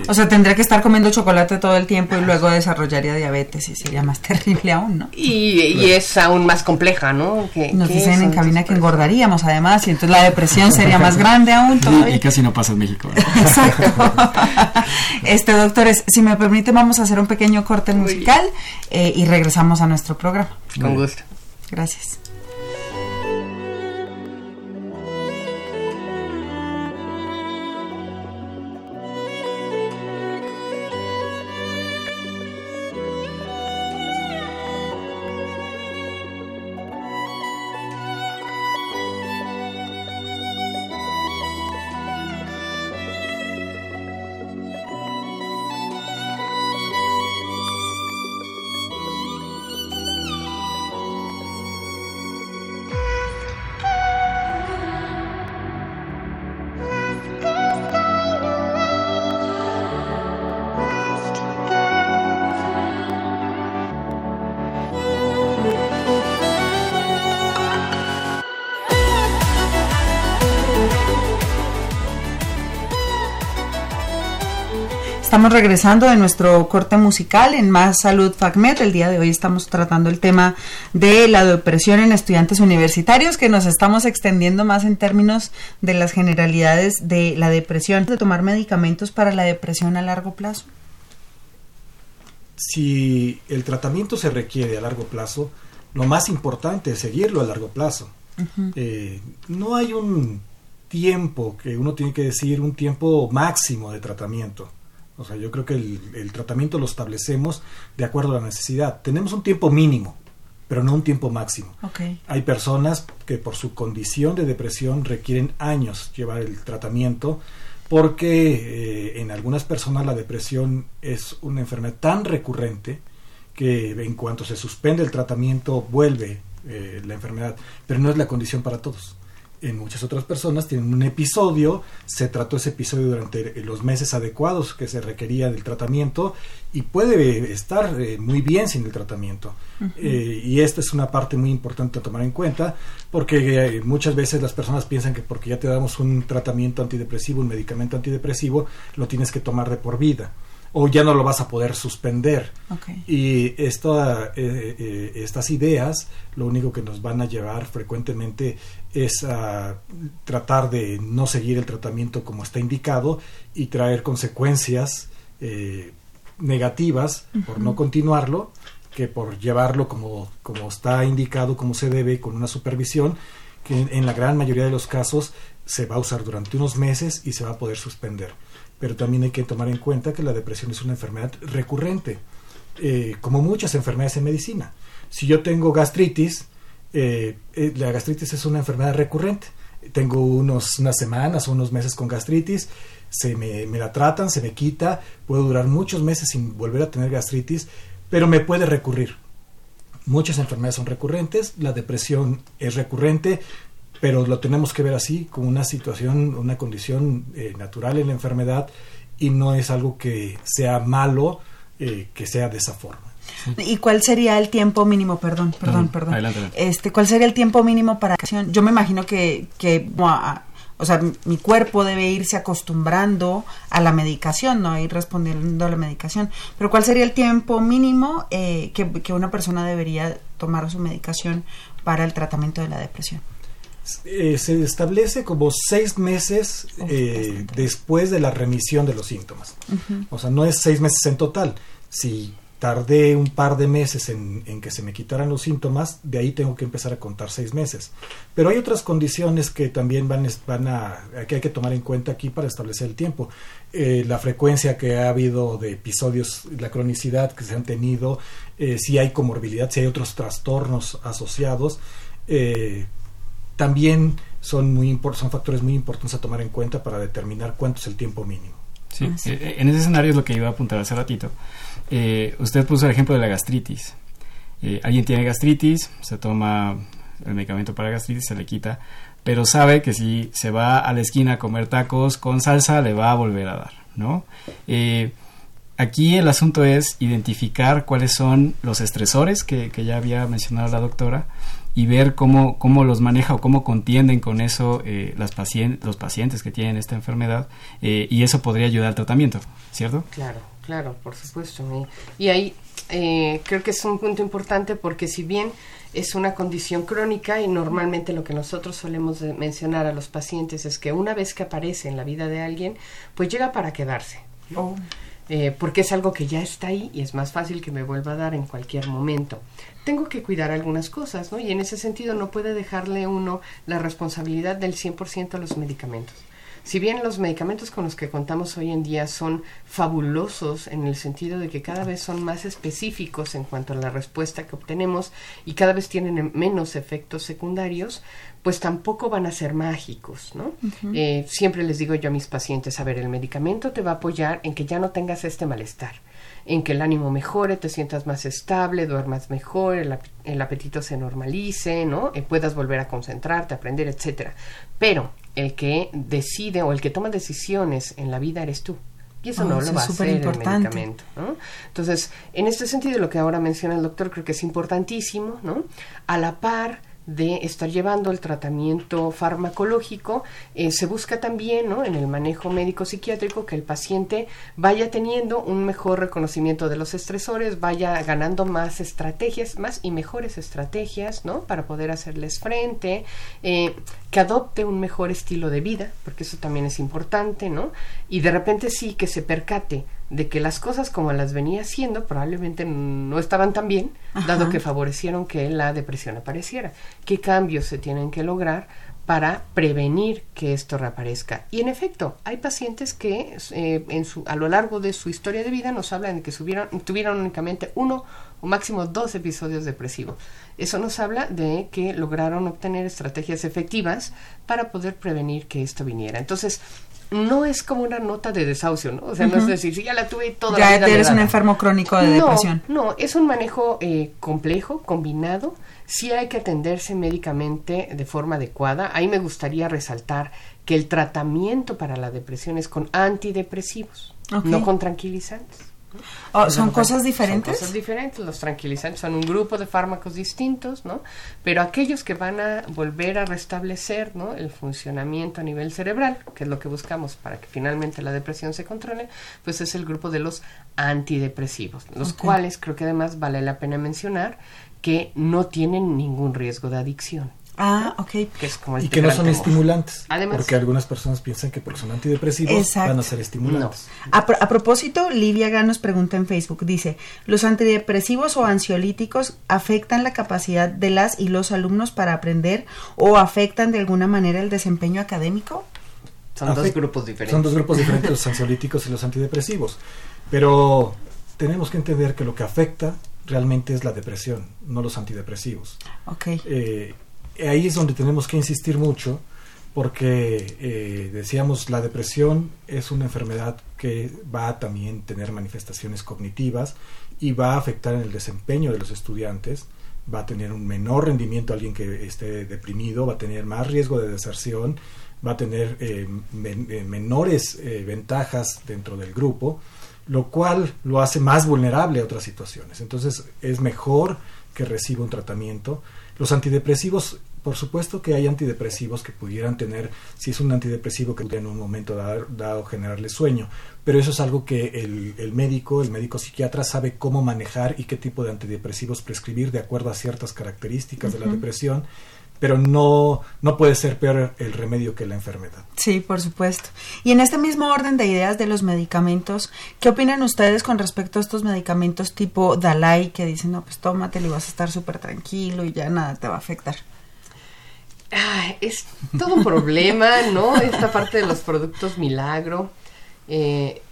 O sea, tendría que estar comiendo chocolate todo el tiempo y luego desarrollaría diabetes y sería más [laughs] terrible aún, ¿no? Y, es aún más compleja, ¿no? Que, Nos dicen en cabina que engordaríamos además y entonces la depresión sería más grande aún [laughs] todavía. Y, casi no pasa en México. [laughs] Exacto. este, doctores, si me permite vamos a hacer un pequeño corte musical eh, y regresamos a nuestro programa. Con gusto. Gracias. Estamos regresando de nuestro corte musical en Más Salud FACMED. El día de hoy estamos tratando el tema de la depresión en estudiantes universitarios, que nos estamos extendiendo más en términos de las generalidades de la depresión, de tomar medicamentos para la depresión a largo plazo. Si el tratamiento se requiere a largo plazo, lo más importante es seguirlo a largo plazo. Eh, no hay un tiempo que uno tiene que decir, un tiempo máximo de tratamiento o sea, yo creo que el, tratamiento lo establecemos de acuerdo a la necesidad. Tenemos un tiempo mínimo, pero no un tiempo máximo. Hay personas que por su condición de depresión requieren años llevar el tratamiento porque eh, en algunas personas la depresión es una enfermedad tan recurrente que en cuanto se suspende el tratamiento vuelve eh, la enfermedad, pero no es la condición para todos en muchas otras personas tienen un episodio, se trató ese episodio durante los meses adecuados que se requería del tratamiento y puede estar eh, muy bien sin el tratamiento. Eh, y esta es una parte muy importante a tomar en cuenta porque eh, muchas veces las personas piensan que porque ya te damos un tratamiento antidepresivo, un medicamento antidepresivo, lo tienes que tomar de por vida o ya no lo vas a poder suspender. Y esto, eh, eh, estas ideas lo único que nos van a llevar frecuentemente es a tratar de no seguir el tratamiento como está indicado y traer consecuencias eh, negativas por no continuarlo que por llevarlo como, como está indicado, como se debe, con una supervisión, que en la gran mayoría de los casos se va a usar durante unos meses y se va a poder suspender pero también hay que tomar en cuenta que la depresión es una enfermedad recurrente, eh, como muchas enfermedades en medicina. Si yo tengo gastritis, eh, eh, la gastritis es una enfermedad recurrente. Tengo unos, unas semanas o unos meses con gastritis, se me, me la tratan, se me quita, puedo durar muchos meses sin volver a tener gastritis, pero me puede recurrir. Muchas enfermedades son recurrentes, la depresión es recurrente, pero lo tenemos que ver así, como una situación, una condición eh, natural en la enfermedad y no es algo que sea malo eh, que sea de esa forma. ¿Y cuál sería el tiempo mínimo? Perdón, perdón, perdón. Este, ¿Cuál sería el tiempo mínimo para acción? Yo me imagino que, que o sea, mi cuerpo debe irse acostumbrando a la medicación, no ir respondiendo a la medicación. Pero ¿cuál sería el tiempo mínimo eh, que, que una persona debería tomar su medicación para el tratamiento de la depresión? Eh, se establece como seis meses eh, después de la remisión de los síntomas. O sea, no es seis meses en total. Si tardé un par de meses en, que se me quitaran los síntomas, de ahí tengo que empezar a contar seis meses. Pero hay otras condiciones que también van, van a, que hay que tomar en cuenta aquí para establecer el tiempo. Eh, la frecuencia que ha habido de episodios, la cronicidad que se han tenido, si hay comorbilidad, si hay otros trastornos asociados. Eh, también son, muy son factores muy importantes a tomar en cuenta para determinar cuánto es el tiempo mínimo. Sí, ah, eh, en ese escenario es lo que iba a apuntar hace ratito. Eh, usted puso el ejemplo de la gastritis. Eh, alguien tiene gastritis, se toma el medicamento para gastritis, se le quita, pero sabe que si se va a la esquina a comer tacos con salsa, le va a volver a dar, ¿no? aquí el asunto es identificar cuáles son los estresores que, que ya había mencionado la doctora y ver cómo, cómo los maneja o cómo contienden con eso eh, las los pacientes que tienen esta enfermedad eh, y eso podría ayudar al tratamiento, ¿cierto? Claro, claro, por supuesto. Y ahí eh, creo que es un punto importante porque si bien es una condición crónica y normalmente lo que nosotros solemos mencionar a los pacientes es que una vez que aparece en la vida de alguien, pues llega para quedarse. Oh. Eh, porque es algo que ya está ahí y es más fácil que me vuelva a dar en cualquier momento. Tengo que cuidar algunas cosas, ¿no? Y en ese sentido no puede dejarle uno la responsabilidad del 100% a los medicamentos. Si bien los medicamentos con los que contamos hoy en día son fabulosos en el sentido de que cada vez son más específicos en cuanto a la respuesta que obtenemos y cada vez tienen menos efectos secundarios, pues tampoco van a ser mágicos, ¿no? Eh, siempre les digo yo a mis pacientes, a ver, el medicamento te va a apoyar en que ya no tengas este malestar en que el ánimo mejore, te sientas más estable, duermas mejor, el, apetito se normalice, ¿no? Y puedas volver a concentrarte, aprender, etcétera. Pero el que decide o el que toma decisiones en la vida eres tú. Y eso oh, no lo va a hacer el medicamento. ¿no? Entonces, en este sentido, lo que ahora menciona el doctor creo que es importantísimo, ¿no? A la par de estar llevando el tratamiento farmacológico, eh, se busca también ¿no? en el manejo médico psiquiátrico que el paciente vaya teniendo un mejor reconocimiento de los estresores, vaya ganando más estrategias, más y mejores estrategias ¿no? para poder hacerles frente, eh, que adopte un mejor estilo de vida, porque eso también es importante, ¿no? Y de repente sí que se percate de que las cosas como las venía haciendo probablemente no estaban tan bien, dado que favorecieron que la depresión apareciera. ¿Qué cambios se tienen que lograr para prevenir que esto reaparezca. Y en efecto, hay pacientes que eh, en su, a lo largo de su historia de vida nos hablan de que tuvieron únicamente uno o máximo dos episodios depresivos. Eso nos habla de que lograron obtener estrategias efectivas para poder prevenir que esto viniera. Entonces, no es como una nota de desahucio, ¿no? O sea, no es decir, si ya la tuve toda ya la vida. Ya eres un enfermo crónico de depresión. No, es un manejo eh, complejo, combinado. Sí hay que atenderse médicamente de forma adecuada. Ahí me gustaría resaltar que el tratamiento para la depresión es con antidepresivos, no con tranquilizantes. Oh, ¿Son cosas diferentes? Son cosas diferentes. Los tranquilizantes son un grupo de fármacos distintos, ¿no? Pero aquellos que van a volver a restablecer, ¿no? El funcionamiento a nivel cerebral, que es lo que buscamos para que finalmente la depresión se controle, pues es el grupo de los antidepresivos, los cuales creo que además vale la pena mencionar que no tienen ningún riesgo de adicción. Ah, ok. y que no son estimulantes. Además, porque algunas personas piensan que porque son antidepresivos van a ser estimulantes. A, propósito, Livia Ganos pregunta en Facebook, dice, ¿los antidepresivos o ansiolíticos afectan la capacidad de las y los alumnos para aprender o afectan de alguna manera el desempeño académico? Son dos grupos diferentes. Son dos grupos [laughs] diferentes, los ansiolíticos y los antidepresivos. Pero tenemos que entender que lo que afecta realmente es la depresión, no los antidepresivos. Ok. Eh, ahí es donde tenemos que insistir mucho porque eh, decíamos la depresión es una enfermedad que va a también tener manifestaciones cognitivas y va a afectar en el desempeño de los estudiantes va a tener un menor rendimiento alguien que esté deprimido va a tener más riesgo de deserción va a tener eh, eh, menores ventajas dentro del grupo lo cual lo hace más vulnerable a otras situaciones. Entonces es mejor que reciba un tratamiento. Los antidepresivos por supuesto que hay antidepresivos que pudieran tener, si es un antidepresivo que en un momento dado, generarle sueño, pero eso es algo que el, médico, el médico psiquiatra sabe cómo manejar y qué tipo de antidepresivos prescribir de acuerdo a ciertas características de la depresión pero no, no puede ser peor el remedio que la enfermedad. Sí, por supuesto. Y en este mismo orden de ideas de los medicamentos, ¿qué opinan ustedes con respecto a estos medicamentos tipo Dalai que dicen, no, pues tómatelo y vas a estar súper tranquilo y ya nada te va a afectar? Es todo un problema, ¿no? Esta parte de los productos milagro. Eh,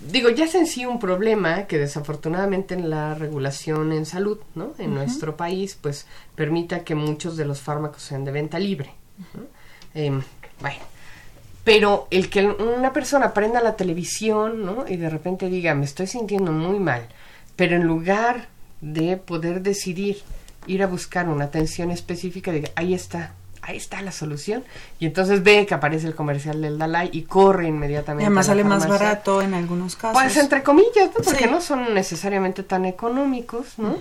digo, ya es en sí un problema que desafortunadamente en la regulación en salud, ¿no? En nuestro país, pues permita que muchos de los fármacos sean de venta libre. Em, bueno, pero el que una persona prenda la televisión, ¿no? Y de repente diga, me estoy sintiendo muy mal, pero en lugar de poder decidir ir a buscar una atención específica, diga, ahí está, ahí está la solución. Y entonces ve que aparece el comercial del Dalai y corre inmediatamente. Y además sale más barato en algunos casos. Pues entre comillas, porque no son necesariamente tan económicos, ¿no?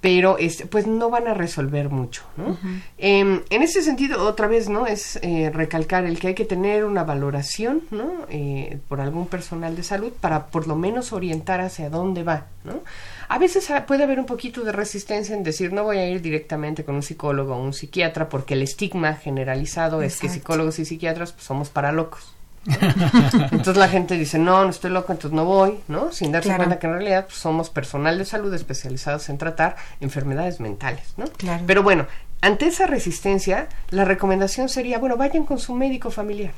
pero este, pues no van a resolver mucho, ¿no? Em, en ese sentido, otra vez, ¿no? Es eh, recalcar el que hay que tener una valoración, ¿no? Eh, por algún personal de salud para por lo menos orientar hacia dónde va, ¿no? A veces puede haber un poquito de resistencia en decir no voy a ir directamente con un psicólogo o un psiquiatra porque el estigma generalizado es que psicólogos y psiquiatras pues, somos para locos. [laughs] entonces la gente dice, no, no estoy loco, entonces no voy, ¿no? Sin darse cuenta que en realidad pues, somos personal de salud especializados en tratar enfermedades mentales, ¿no? Pero bueno, ante esa resistencia, la recomendación sería, bueno, vayan con su médico familiar,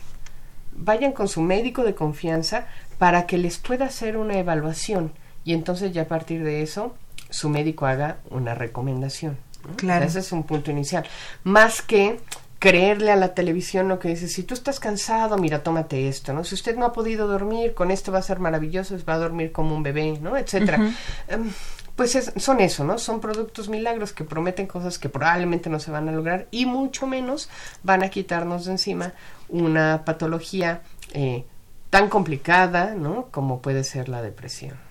vayan con su médico de confianza para que les pueda hacer una evaluación y entonces ya a partir de eso su médico haga una recomendación. Claro. ese es un punto inicial. Más que creerle a la televisión lo que dice, si tú estás cansado, mira, tómate esto, ¿no? Si usted no ha podido dormir, con esto va a ser maravilloso, va a dormir como un bebé, ¿no? Etcétera. Em, pues son eso, ¿no? Son productos milagros que prometen cosas que probablemente no se van a lograr y mucho menos van a quitarnos de encima una patología eh, tan complicada, ¿no? Como puede ser la depresión.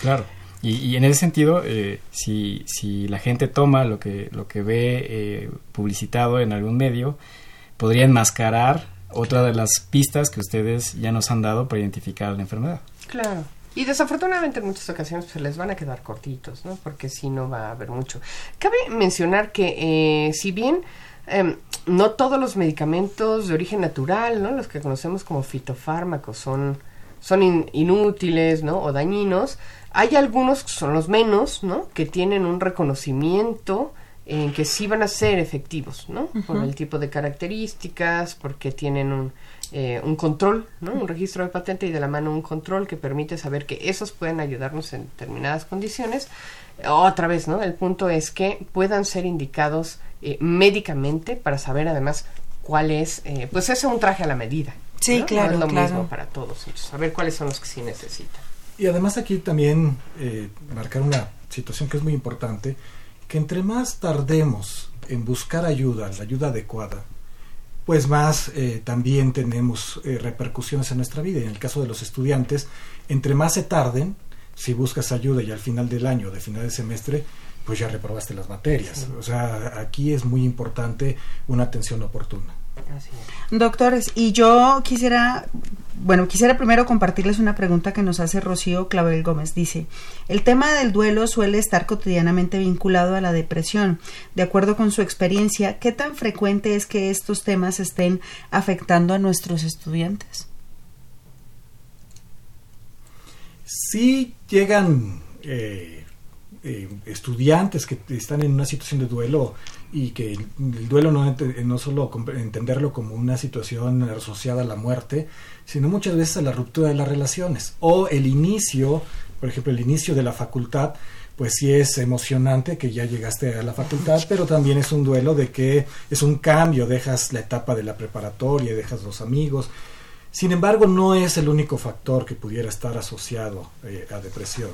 Claro. Y, en ese sentido, eh, si, si la gente toma lo que, lo que ve eh, publicitado en algún medio, podría enmascarar otra de las pistas que ustedes ya nos han dado para identificar la enfermedad. Claro. Y desafortunadamente en muchas ocasiones se les van a quedar cortitos, ¿no? Porque si no va a haber mucho. Cabe mencionar que eh, si bien em, no todos los medicamentos de origen natural, ¿no? Los que conocemos como fitofármacos son, son inútiles, ¿no? O dañinos. Hay algunos, que son los menos, ¿no? Que tienen un reconocimiento en que sí van a ser efectivos, ¿no? Por el tipo de características, porque tienen un, eh, un control, ¿no? Un registro de patente y de la mano un control que permite saber que esos pueden ayudarnos en determinadas condiciones. Otra vez, ¿no? El punto es que puedan ser indicados eh, médicamente para saber además cuál es, eh, pues es un traje a la medida. Sí, claro. es lo claro. mismo para todos, saber cuáles son los que sí necesitan. Y además aquí también eh, marcar una situación que es muy importante, que entre más tardemos en buscar ayuda, la ayuda adecuada, pues más eh, también tenemos eh, repercusiones en nuestra vida. Y en el caso de los estudiantes, entre más se tarden, si buscas ayuda y al final del año, de final de semestre, pues ya reprobaste las materias. O sea, aquí es muy importante una atención oportuna. Doctores, y yo quisiera, bueno, quisiera primero compartirles una pregunta que nos hace Rocío Clavel Gómez. Dice, el tema del duelo suele estar cotidianamente vinculado a la depresión. De acuerdo con su experiencia, ¿qué tan frecuente es que estos temas estén afectando a nuestros estudiantes? Sí llegan eh, eh, estudiantes que están en una situación de duelo y que el duelo no, no solo entenderlo como una situación asociada a la muerte, sino muchas veces a la ruptura de las relaciones o el inicio, por ejemplo, el inicio de la facultad, pues sí es emocionante que ya llegaste a la facultad, pero también es un duelo de que es un cambio, dejas la etapa de la preparatoria, dejas los amigos. Sin embargo, no es el único factor que pudiera estar asociado eh, a depresión.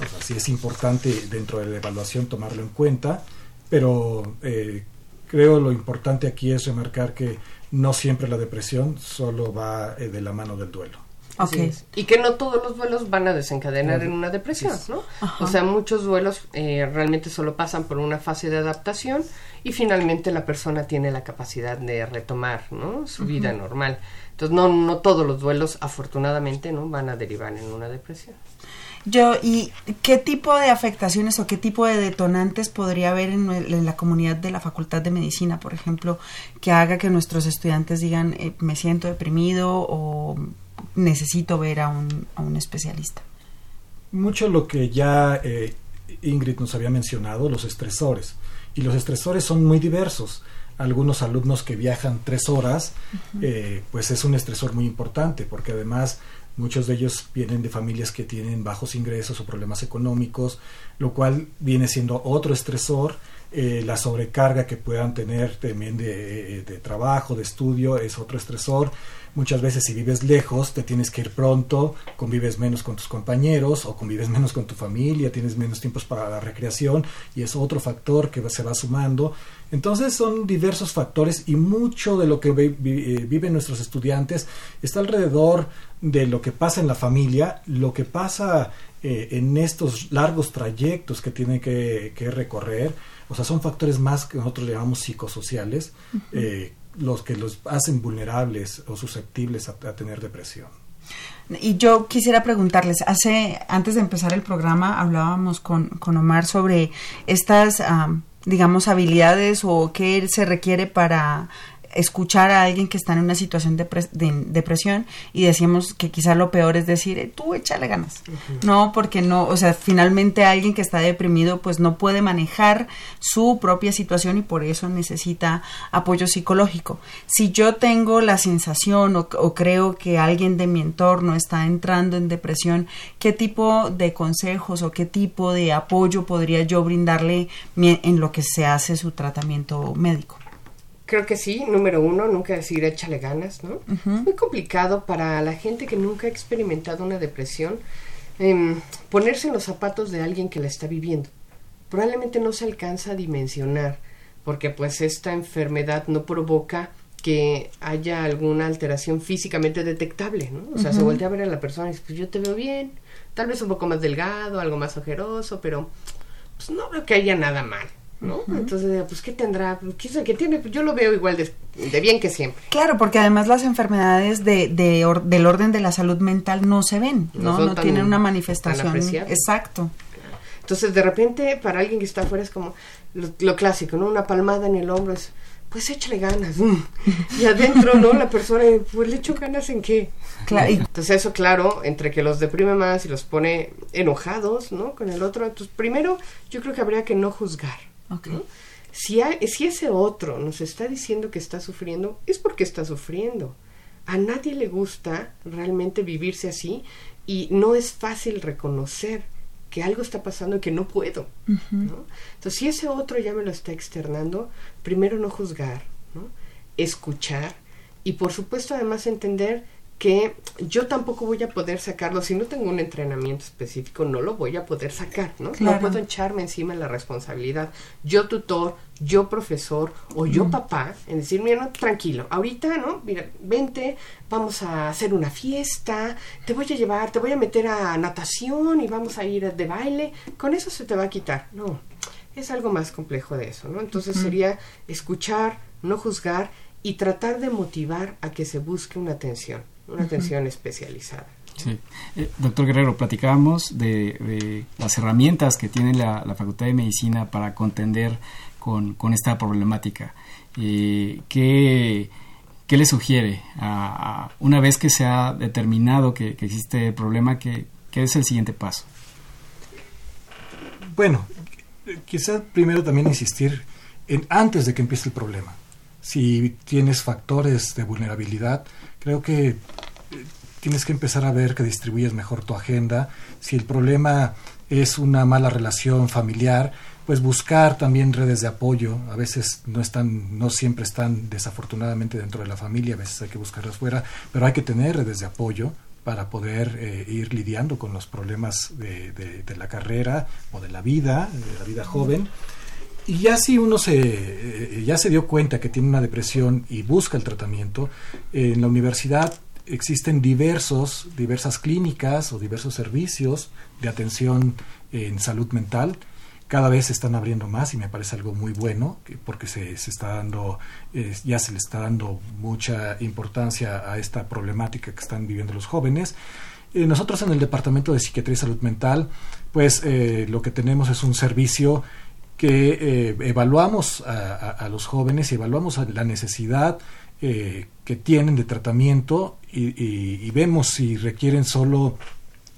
O sea, sí es importante dentro de la evaluación tomarlo en cuenta pero eh, creo lo importante aquí es remarcar que no siempre la depresión solo va eh, de la mano del duelo. Okay. Y que no todos los duelos van a desencadenar en una depresión, ¿no? O sea, muchos duelos eh, realmente solo pasan por una fase de adaptación y finalmente la persona tiene la capacidad de retomar, ¿no? Su vida normal. Entonces, no, no todos los duelos, afortunadamente, ¿no? Van a derivar en una depresión. Yo, ¿y qué tipo de afectaciones o qué tipo de detonantes podría haber en, la comunidad de la Facultad de Medicina, por ejemplo, que haga que nuestros estudiantes digan, eh, me siento deprimido o necesito ver a un, a un especialista? Mucho lo que ya eh, Ingrid nos había mencionado, los estresores. Y los estresores son muy diversos algunos alumnos que viajan tres horas, eh, pues es un estresor muy importante, porque además Muchos de ellos vienen de familias que tienen bajos ingresos o problemas económicos, lo cual viene siendo otro estresor eh, la sobrecarga que puedan tener también de, de, trabajo, de estudio, es otro estresor. Muchas veces si vives lejos, te tienes que ir pronto, convives menos con tus compañeros o convives [laughs] menos con tu familia, tienes menos tiempos para la recreación y es otro factor que se va sumando. Entonces son diversos factores y mucho de lo que eh, viven nuestros estudiantes está alrededor de lo que pasa en la familia, lo que pasa eh, en estos largos trayectos que tienen que, recorrer. O sea, son factores más que nosotros llamamos psicosociales, eh, los que los hacen vulnerables o susceptibles a, tener depresión. Y yo quisiera preguntarles, hace, antes de empezar el programa, hablábamos con, con Omar sobre estas digamos, habilidades o qué se requiere para escuchar a alguien que está en una situación de, depresión y decíamos que quizá lo peor es decir, eh, tú échale ganas. No, porque no, o sea, finalmente alguien que está deprimido pues no puede manejar su propia situación y por eso necesita apoyo psicológico. Si yo tengo la sensación o, o creo que alguien de mi entorno está entrando en depresión, ¿qué tipo de consejos o qué tipo de apoyo podría yo brindarle en lo que se hace su tratamiento médico? Creo que sí, número uno, nunca decir échale ganas, ¿no? Es muy complicado para la gente que nunca ha experimentado una depresión em, ponerse en los zapatos de alguien que la está viviendo. Probablemente no se alcanza a dimensionar, porque pues esta enfermedad no provoca que haya alguna alteración físicamente detectable, ¿no? O sea, se voltea a ver a la persona y dice, pues yo te veo bien, tal vez un poco más delgado, algo más ojeroso, pero pues no veo que haya nada mal. ¿No? Entonces, pues, ¿qué tendrá? ¿Qué, qué tiene? Pues, yo lo veo igual de, bien que siempre. Claro, porque además las enfermedades de, de del orden de la salud mental no se ven, ¿no? No, tienen una manifestación. Exacto. Entonces, de repente, para alguien que está afuera es como lo, clásico, ¿no? Una palmada en el hombro es, pues échale ganas. [laughs] y adentro, ¿no? La persona, pues le echo ganas en qué. Claro. Entonces eso, claro, entre que los deprime más y los pone enojados, ¿no? Con el otro. Entonces, primero, yo creo que habría que no juzgar. Si, si ese otro nos está diciendo que está sufriendo, es porque está sufriendo. A nadie le gusta realmente vivirse así y no es fácil reconocer que algo está pasando y que no puedo. Entonces, si ese otro ya me lo está externando, primero no juzgar, ¿no? escuchar y por supuesto además entender que yo tampoco voy a poder sacarlo, si no tengo un entrenamiento específico, no lo voy a poder sacar, ¿no? No puedo echarme encima la responsabilidad. Yo tutor, yo profesor o yo papá, en decir, mira, no, tranquilo, ahorita, ¿no? Mira, vente, vamos a hacer una fiesta, te voy a llevar, te voy a meter a natación y vamos a ir de baile, con eso se te va a quitar. No, es algo más complejo de eso, ¿no? Entonces sería escuchar, no juzgar y tratar de motivar a que se busque una atención una atención especializada. Sí. Eh, doctor Guerrero, platicábamos de, las herramientas que tiene la, Facultad de Medicina para contender con, esta problemática. Eh, ¿qué, le sugiere a, una vez que se ha determinado que, existe el problema, ¿qué, ¿qué, es el siguiente paso? Bueno, quizás primero también insistir en antes de que empiece el problema. Si tienes factores de vulnerabilidad, Creo que eh, tienes que empezar a ver que distribuyes mejor tu agenda. Si el problema es una mala relación familiar, pues buscar también redes de apoyo. A veces no están, no siempre están desafortunadamente dentro de la familia, a veces hay que buscarlas fuera, pero hay que tener redes de apoyo para poder eh, ir lidiando con los problemas de, de, la carrera o de la vida, de la vida joven. Y ya si uno se, eh, ya se dio cuenta que tiene una depresión y busca el tratamiento, en la universidad existen diversos, diversas clínicas o diversos servicios de atención en salud mental. Cada vez se están abriendo más y me parece algo muy bueno porque se, se está dando, ya se le está dando mucha importancia a esta problemática que están viviendo los jóvenes. Eh, nosotros en el Departamento de Psiquiatría y Salud Mental, pues eh, lo que tenemos es un servicio que eh, evaluamos a, los jóvenes y evaluamos la necesidad eh, que tienen de tratamiento y, vemos si requieren solo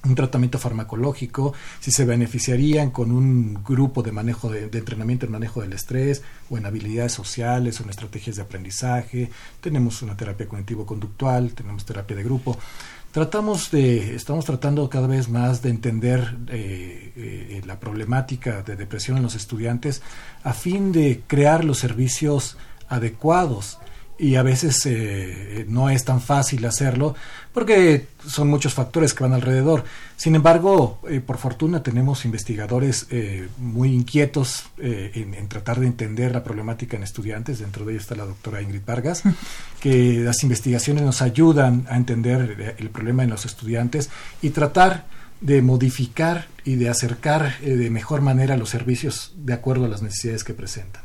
un tratamiento farmacológico, si se beneficiarían con un grupo de manejo de, entrenamiento en manejo del estrés o en habilidades sociales o en estrategias de aprendizaje. Tenemos una terapia cognitivo-conductual, tenemos terapia de grupo. Tratamos de, estamos tratando cada vez más de entender eh, eh, la problemática de depresión en los estudiantes a fin de crear los servicios adecuados y a veces eh, no es tan fácil hacerlo porque son muchos factores que van alrededor. Sin embargo, eh, por fortuna tenemos investigadores eh, muy inquietos en, tratar de entender la problemática en estudiantes. Dentro de ellos está la doctora Ingrid Vargas, [laughs] que las investigaciones nos ayudan a entender el problema en los estudiantes y tratar de modificar y de acercar de mejor manera los servicios de acuerdo a las necesidades que presentan.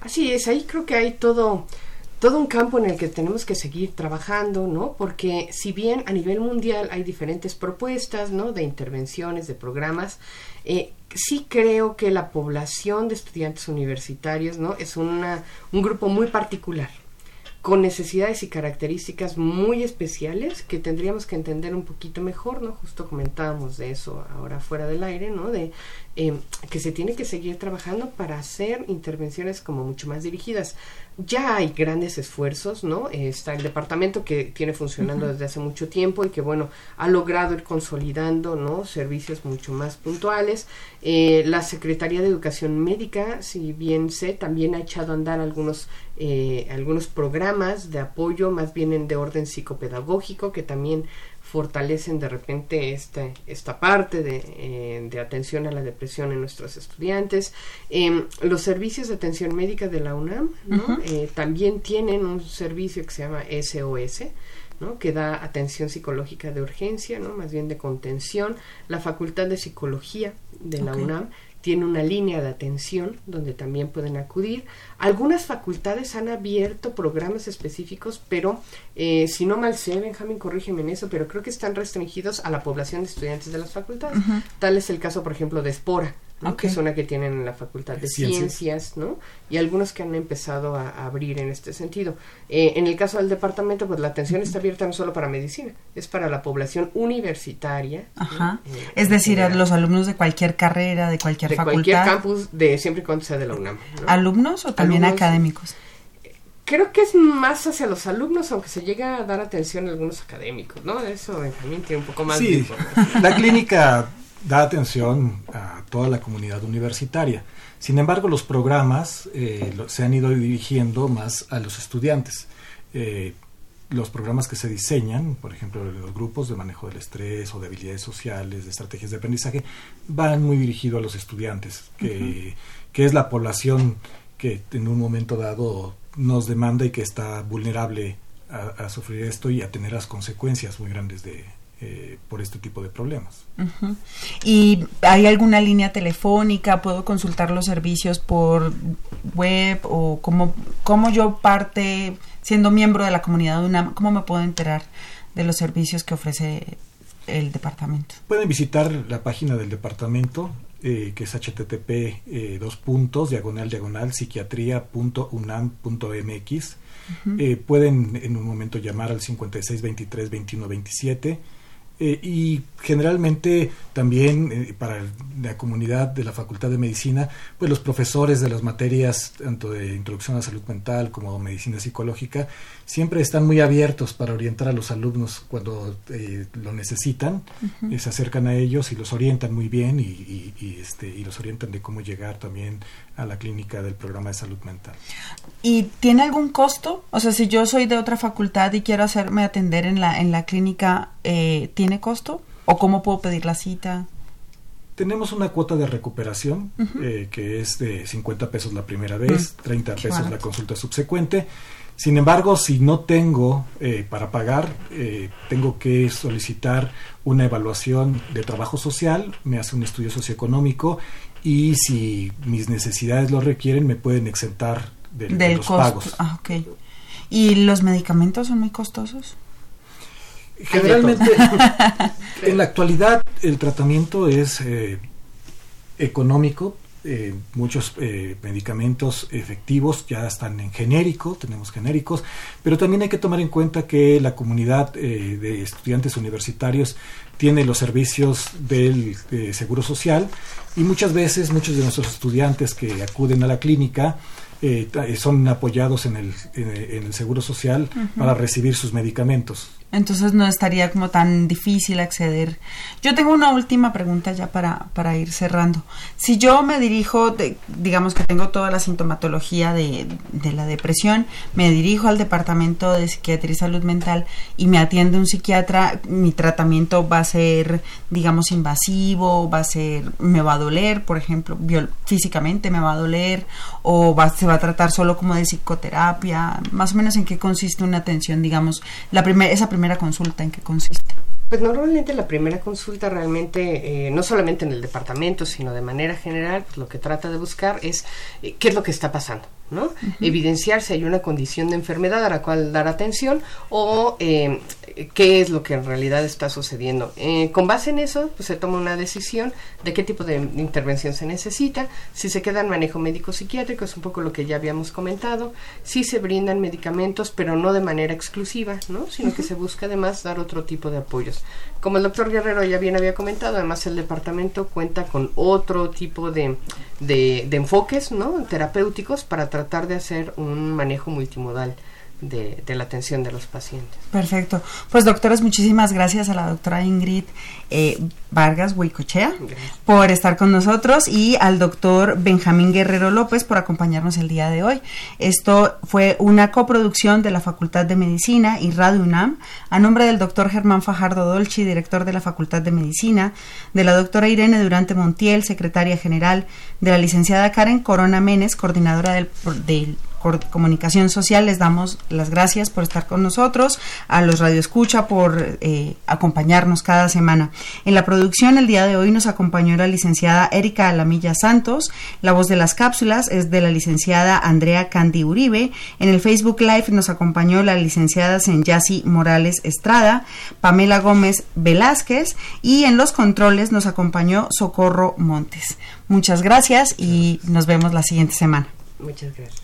Así es, ahí creo que hay todo todo un campo en el que tenemos que seguir trabajando, ¿no? Porque si bien a nivel mundial hay diferentes propuestas, ¿no? De intervenciones, de programas, eh, sí creo que la población de estudiantes universitarios, ¿no? Es una, un grupo muy particular, con necesidades y características muy especiales que tendríamos que entender un poquito mejor, ¿no? Justo comentábamos de eso ahora fuera del aire, ¿no? De eh, que se tiene que seguir trabajando para hacer intervenciones como mucho más dirigidas. Ya hay grandes esfuerzos, ¿no? está el departamento que tiene funcionando desde hace mucho tiempo y que, bueno, ha logrado ir consolidando, ¿no? Servicios mucho más puntuales. Eh, la Secretaría de Educación Médica, si bien sé, también ha echado a andar algunos, eh, algunos programas de apoyo, más bien de orden psicopedagógico, que también fortalecen de repente esta, esta parte de, eh, de, atención a la depresión en nuestros estudiantes. Em, los servicios de atención médica de la UNAM eh, también tienen un servicio que se llama SOS, ¿no? que da atención psicológica de urgencia, ¿no? más bien de contención. La Facultad de Psicología de la UNAM tiene una línea de atención donde también pueden acudir. Algunas facultades han abierto programas específicos, pero eh, si no mal sé, Benjamín, corrígeme en eso, pero creo que están restringidos a la población de estudiantes de las facultades. Tal es el caso, por ejemplo, de Espora, que es una que tienen en la Facultad de Ciencias, ¿no? Y algunos que han empezado a, abrir en este sentido. Eh, en el caso del departamento, pues la atención está abierta no solo para medicina, es para la población universitaria. Ajá. Eh, es decir, a los alumnos de cualquier carrera, de cualquier de cualquier campus, de siempre y cuando sea de la UNAM. ¿Alumnos o también académicos? Creo que es más hacia los alumnos, aunque se llega a dar atención a algunos académicos, ¿no? Eso también tiene un poco más sí, [laughs] la clínica da atención a toda la comunidad universitaria. Sin embargo, los programas eh, se han ido dirigiendo más a los estudiantes. Eh, los programas que se diseñan, por ejemplo, los grupos de manejo del estrés o de habilidades sociales, de estrategias de aprendizaje, van muy dirigidos a los estudiantes, que, que es la población que en un momento dado nos demanda y que está vulnerable a sufrir esto y a tener las consecuencias muy grandes de, eh, por este tipo de problemas. ¿Y hay alguna línea telefónica? ¿Puedo consultar los servicios por web? ¿O cómo, cómo yo parte, siendo miembro de la comunidad de UNAM, cómo me puedo enterar de los servicios que ofrece el departamento? Pueden visitar la página del departamento, eh, que es http eh, dos puntos, diagonal, diagonal, psiquiatría.unam.mx. pueden en un momento llamar al 5623 2127 eh, y generalmente también eh, para la comunidad de la Facultad de Medicina, pues los profesores de las materias tanto de introducción a la salud mental como medicina psicológica siempre están muy abiertos para orientar a los alumnos cuando eh, lo necesitan, se acercan a ellos y los orientan muy bien y, y, este, y los orientan de cómo llegar también a la clínica del programa de salud mental. ¿Y tiene algún costo? O sea, si yo soy de otra facultad y quiero hacerme atender en la, en la clínica, eh, ¿tiene costo? ¿O cómo puedo pedir la cita? Tenemos una cuota de recuperación eh, que es de 50 pesos la primera vez, 30 mm, pesos la consulta subsecuente. Sin embargo, si no tengo eh, para pagar, tengo que solicitar una evaluación de trabajo social, me hace un estudio socioeconómico y si mis necesidades lo requieren me pueden exentar de, los pagos. Ah, okay. ¿Y los medicamentos son muy costosos? Generalmente, [laughs] en la actualidad el tratamiento es eh, económico eh, muchos eh, medicamentos efectivos ya están en genérico, tenemos genéricos, pero también hay que tomar en cuenta que la comunidad de estudiantes universitarios tiene los servicios del Seguro Social y muchas veces muchos de nuestros estudiantes que acuden a la clínica son apoyados en el, en el Seguro Social para recibir sus medicamentos entonces no estaría como tan difícil acceder. Yo tengo una última pregunta ya para, para ir cerrando. Si yo me dirijo, digamos que tengo toda la sintomatología de, de, la depresión, me dirijo al departamento de psiquiatría y salud mental y me atiende un psiquiatra, mi tratamiento va a ser, digamos, invasivo, va a ser, me va a doler, por ejemplo, físicamente me va a doler, o va, se va a tratar solo como de psicoterapia, más o menos en qué consiste una atención, digamos, la primera, esa primera consulta en qué consiste? Pues normalmente la primera consulta realmente, eh, no solamente en el departamento, sino de manera general, pues lo que trata de buscar es eh, qué es lo que está pasando. ¿No? Evidenciar si hay una condición de enfermedad a la cual dar atención o eh, qué es lo que en realidad está sucediendo. Eh, con base en eso, pues se toma una decisión de qué tipo de intervención se necesita, si se queda en manejo médico psiquiátrico, es un poco lo que ya habíamos comentado, si se brindan medicamentos, pero no de manera exclusiva, ¿no? sino que se busca además dar otro tipo de apoyos. Como el doctor Guerrero ya bien había comentado, además el departamento cuenta con otro tipo de, de, de enfoques ¿no? terapéuticos para tratar de hacer un manejo multimodal de, la atención de los pacientes. Perfecto. Pues doctores, muchísimas gracias a la doctora Ingrid eh, Vargas Huicochea por estar con nosotros y al doctor Benjamín Guerrero López por acompañarnos el día de hoy. Esto fue una coproducción de la Facultad de Medicina y Radio UNAM a nombre del doctor Germán Fajardo Dolci, director de la Facultad de Medicina, de la doctora Irene Durante Montiel, secretaria general, de la licenciada Karen Corona Menes, coordinadora del, del Comunicación Social, les damos las gracias por estar con nosotros, a los Radio Escucha por eh, acompañarnos cada semana. En la producción el día de hoy nos acompañó la licenciada Erika Alamilla Santos, la voz de las cápsulas es de la licenciada Andrea Candy Uribe, en el Facebook Live nos acompañó la licenciada Senyasi Morales Estrada, Pamela Gómez Velázquez y en los controles nos acompañó Socorro Montes. Muchas gracias y nos vemos la siguiente semana. Muchas gracias.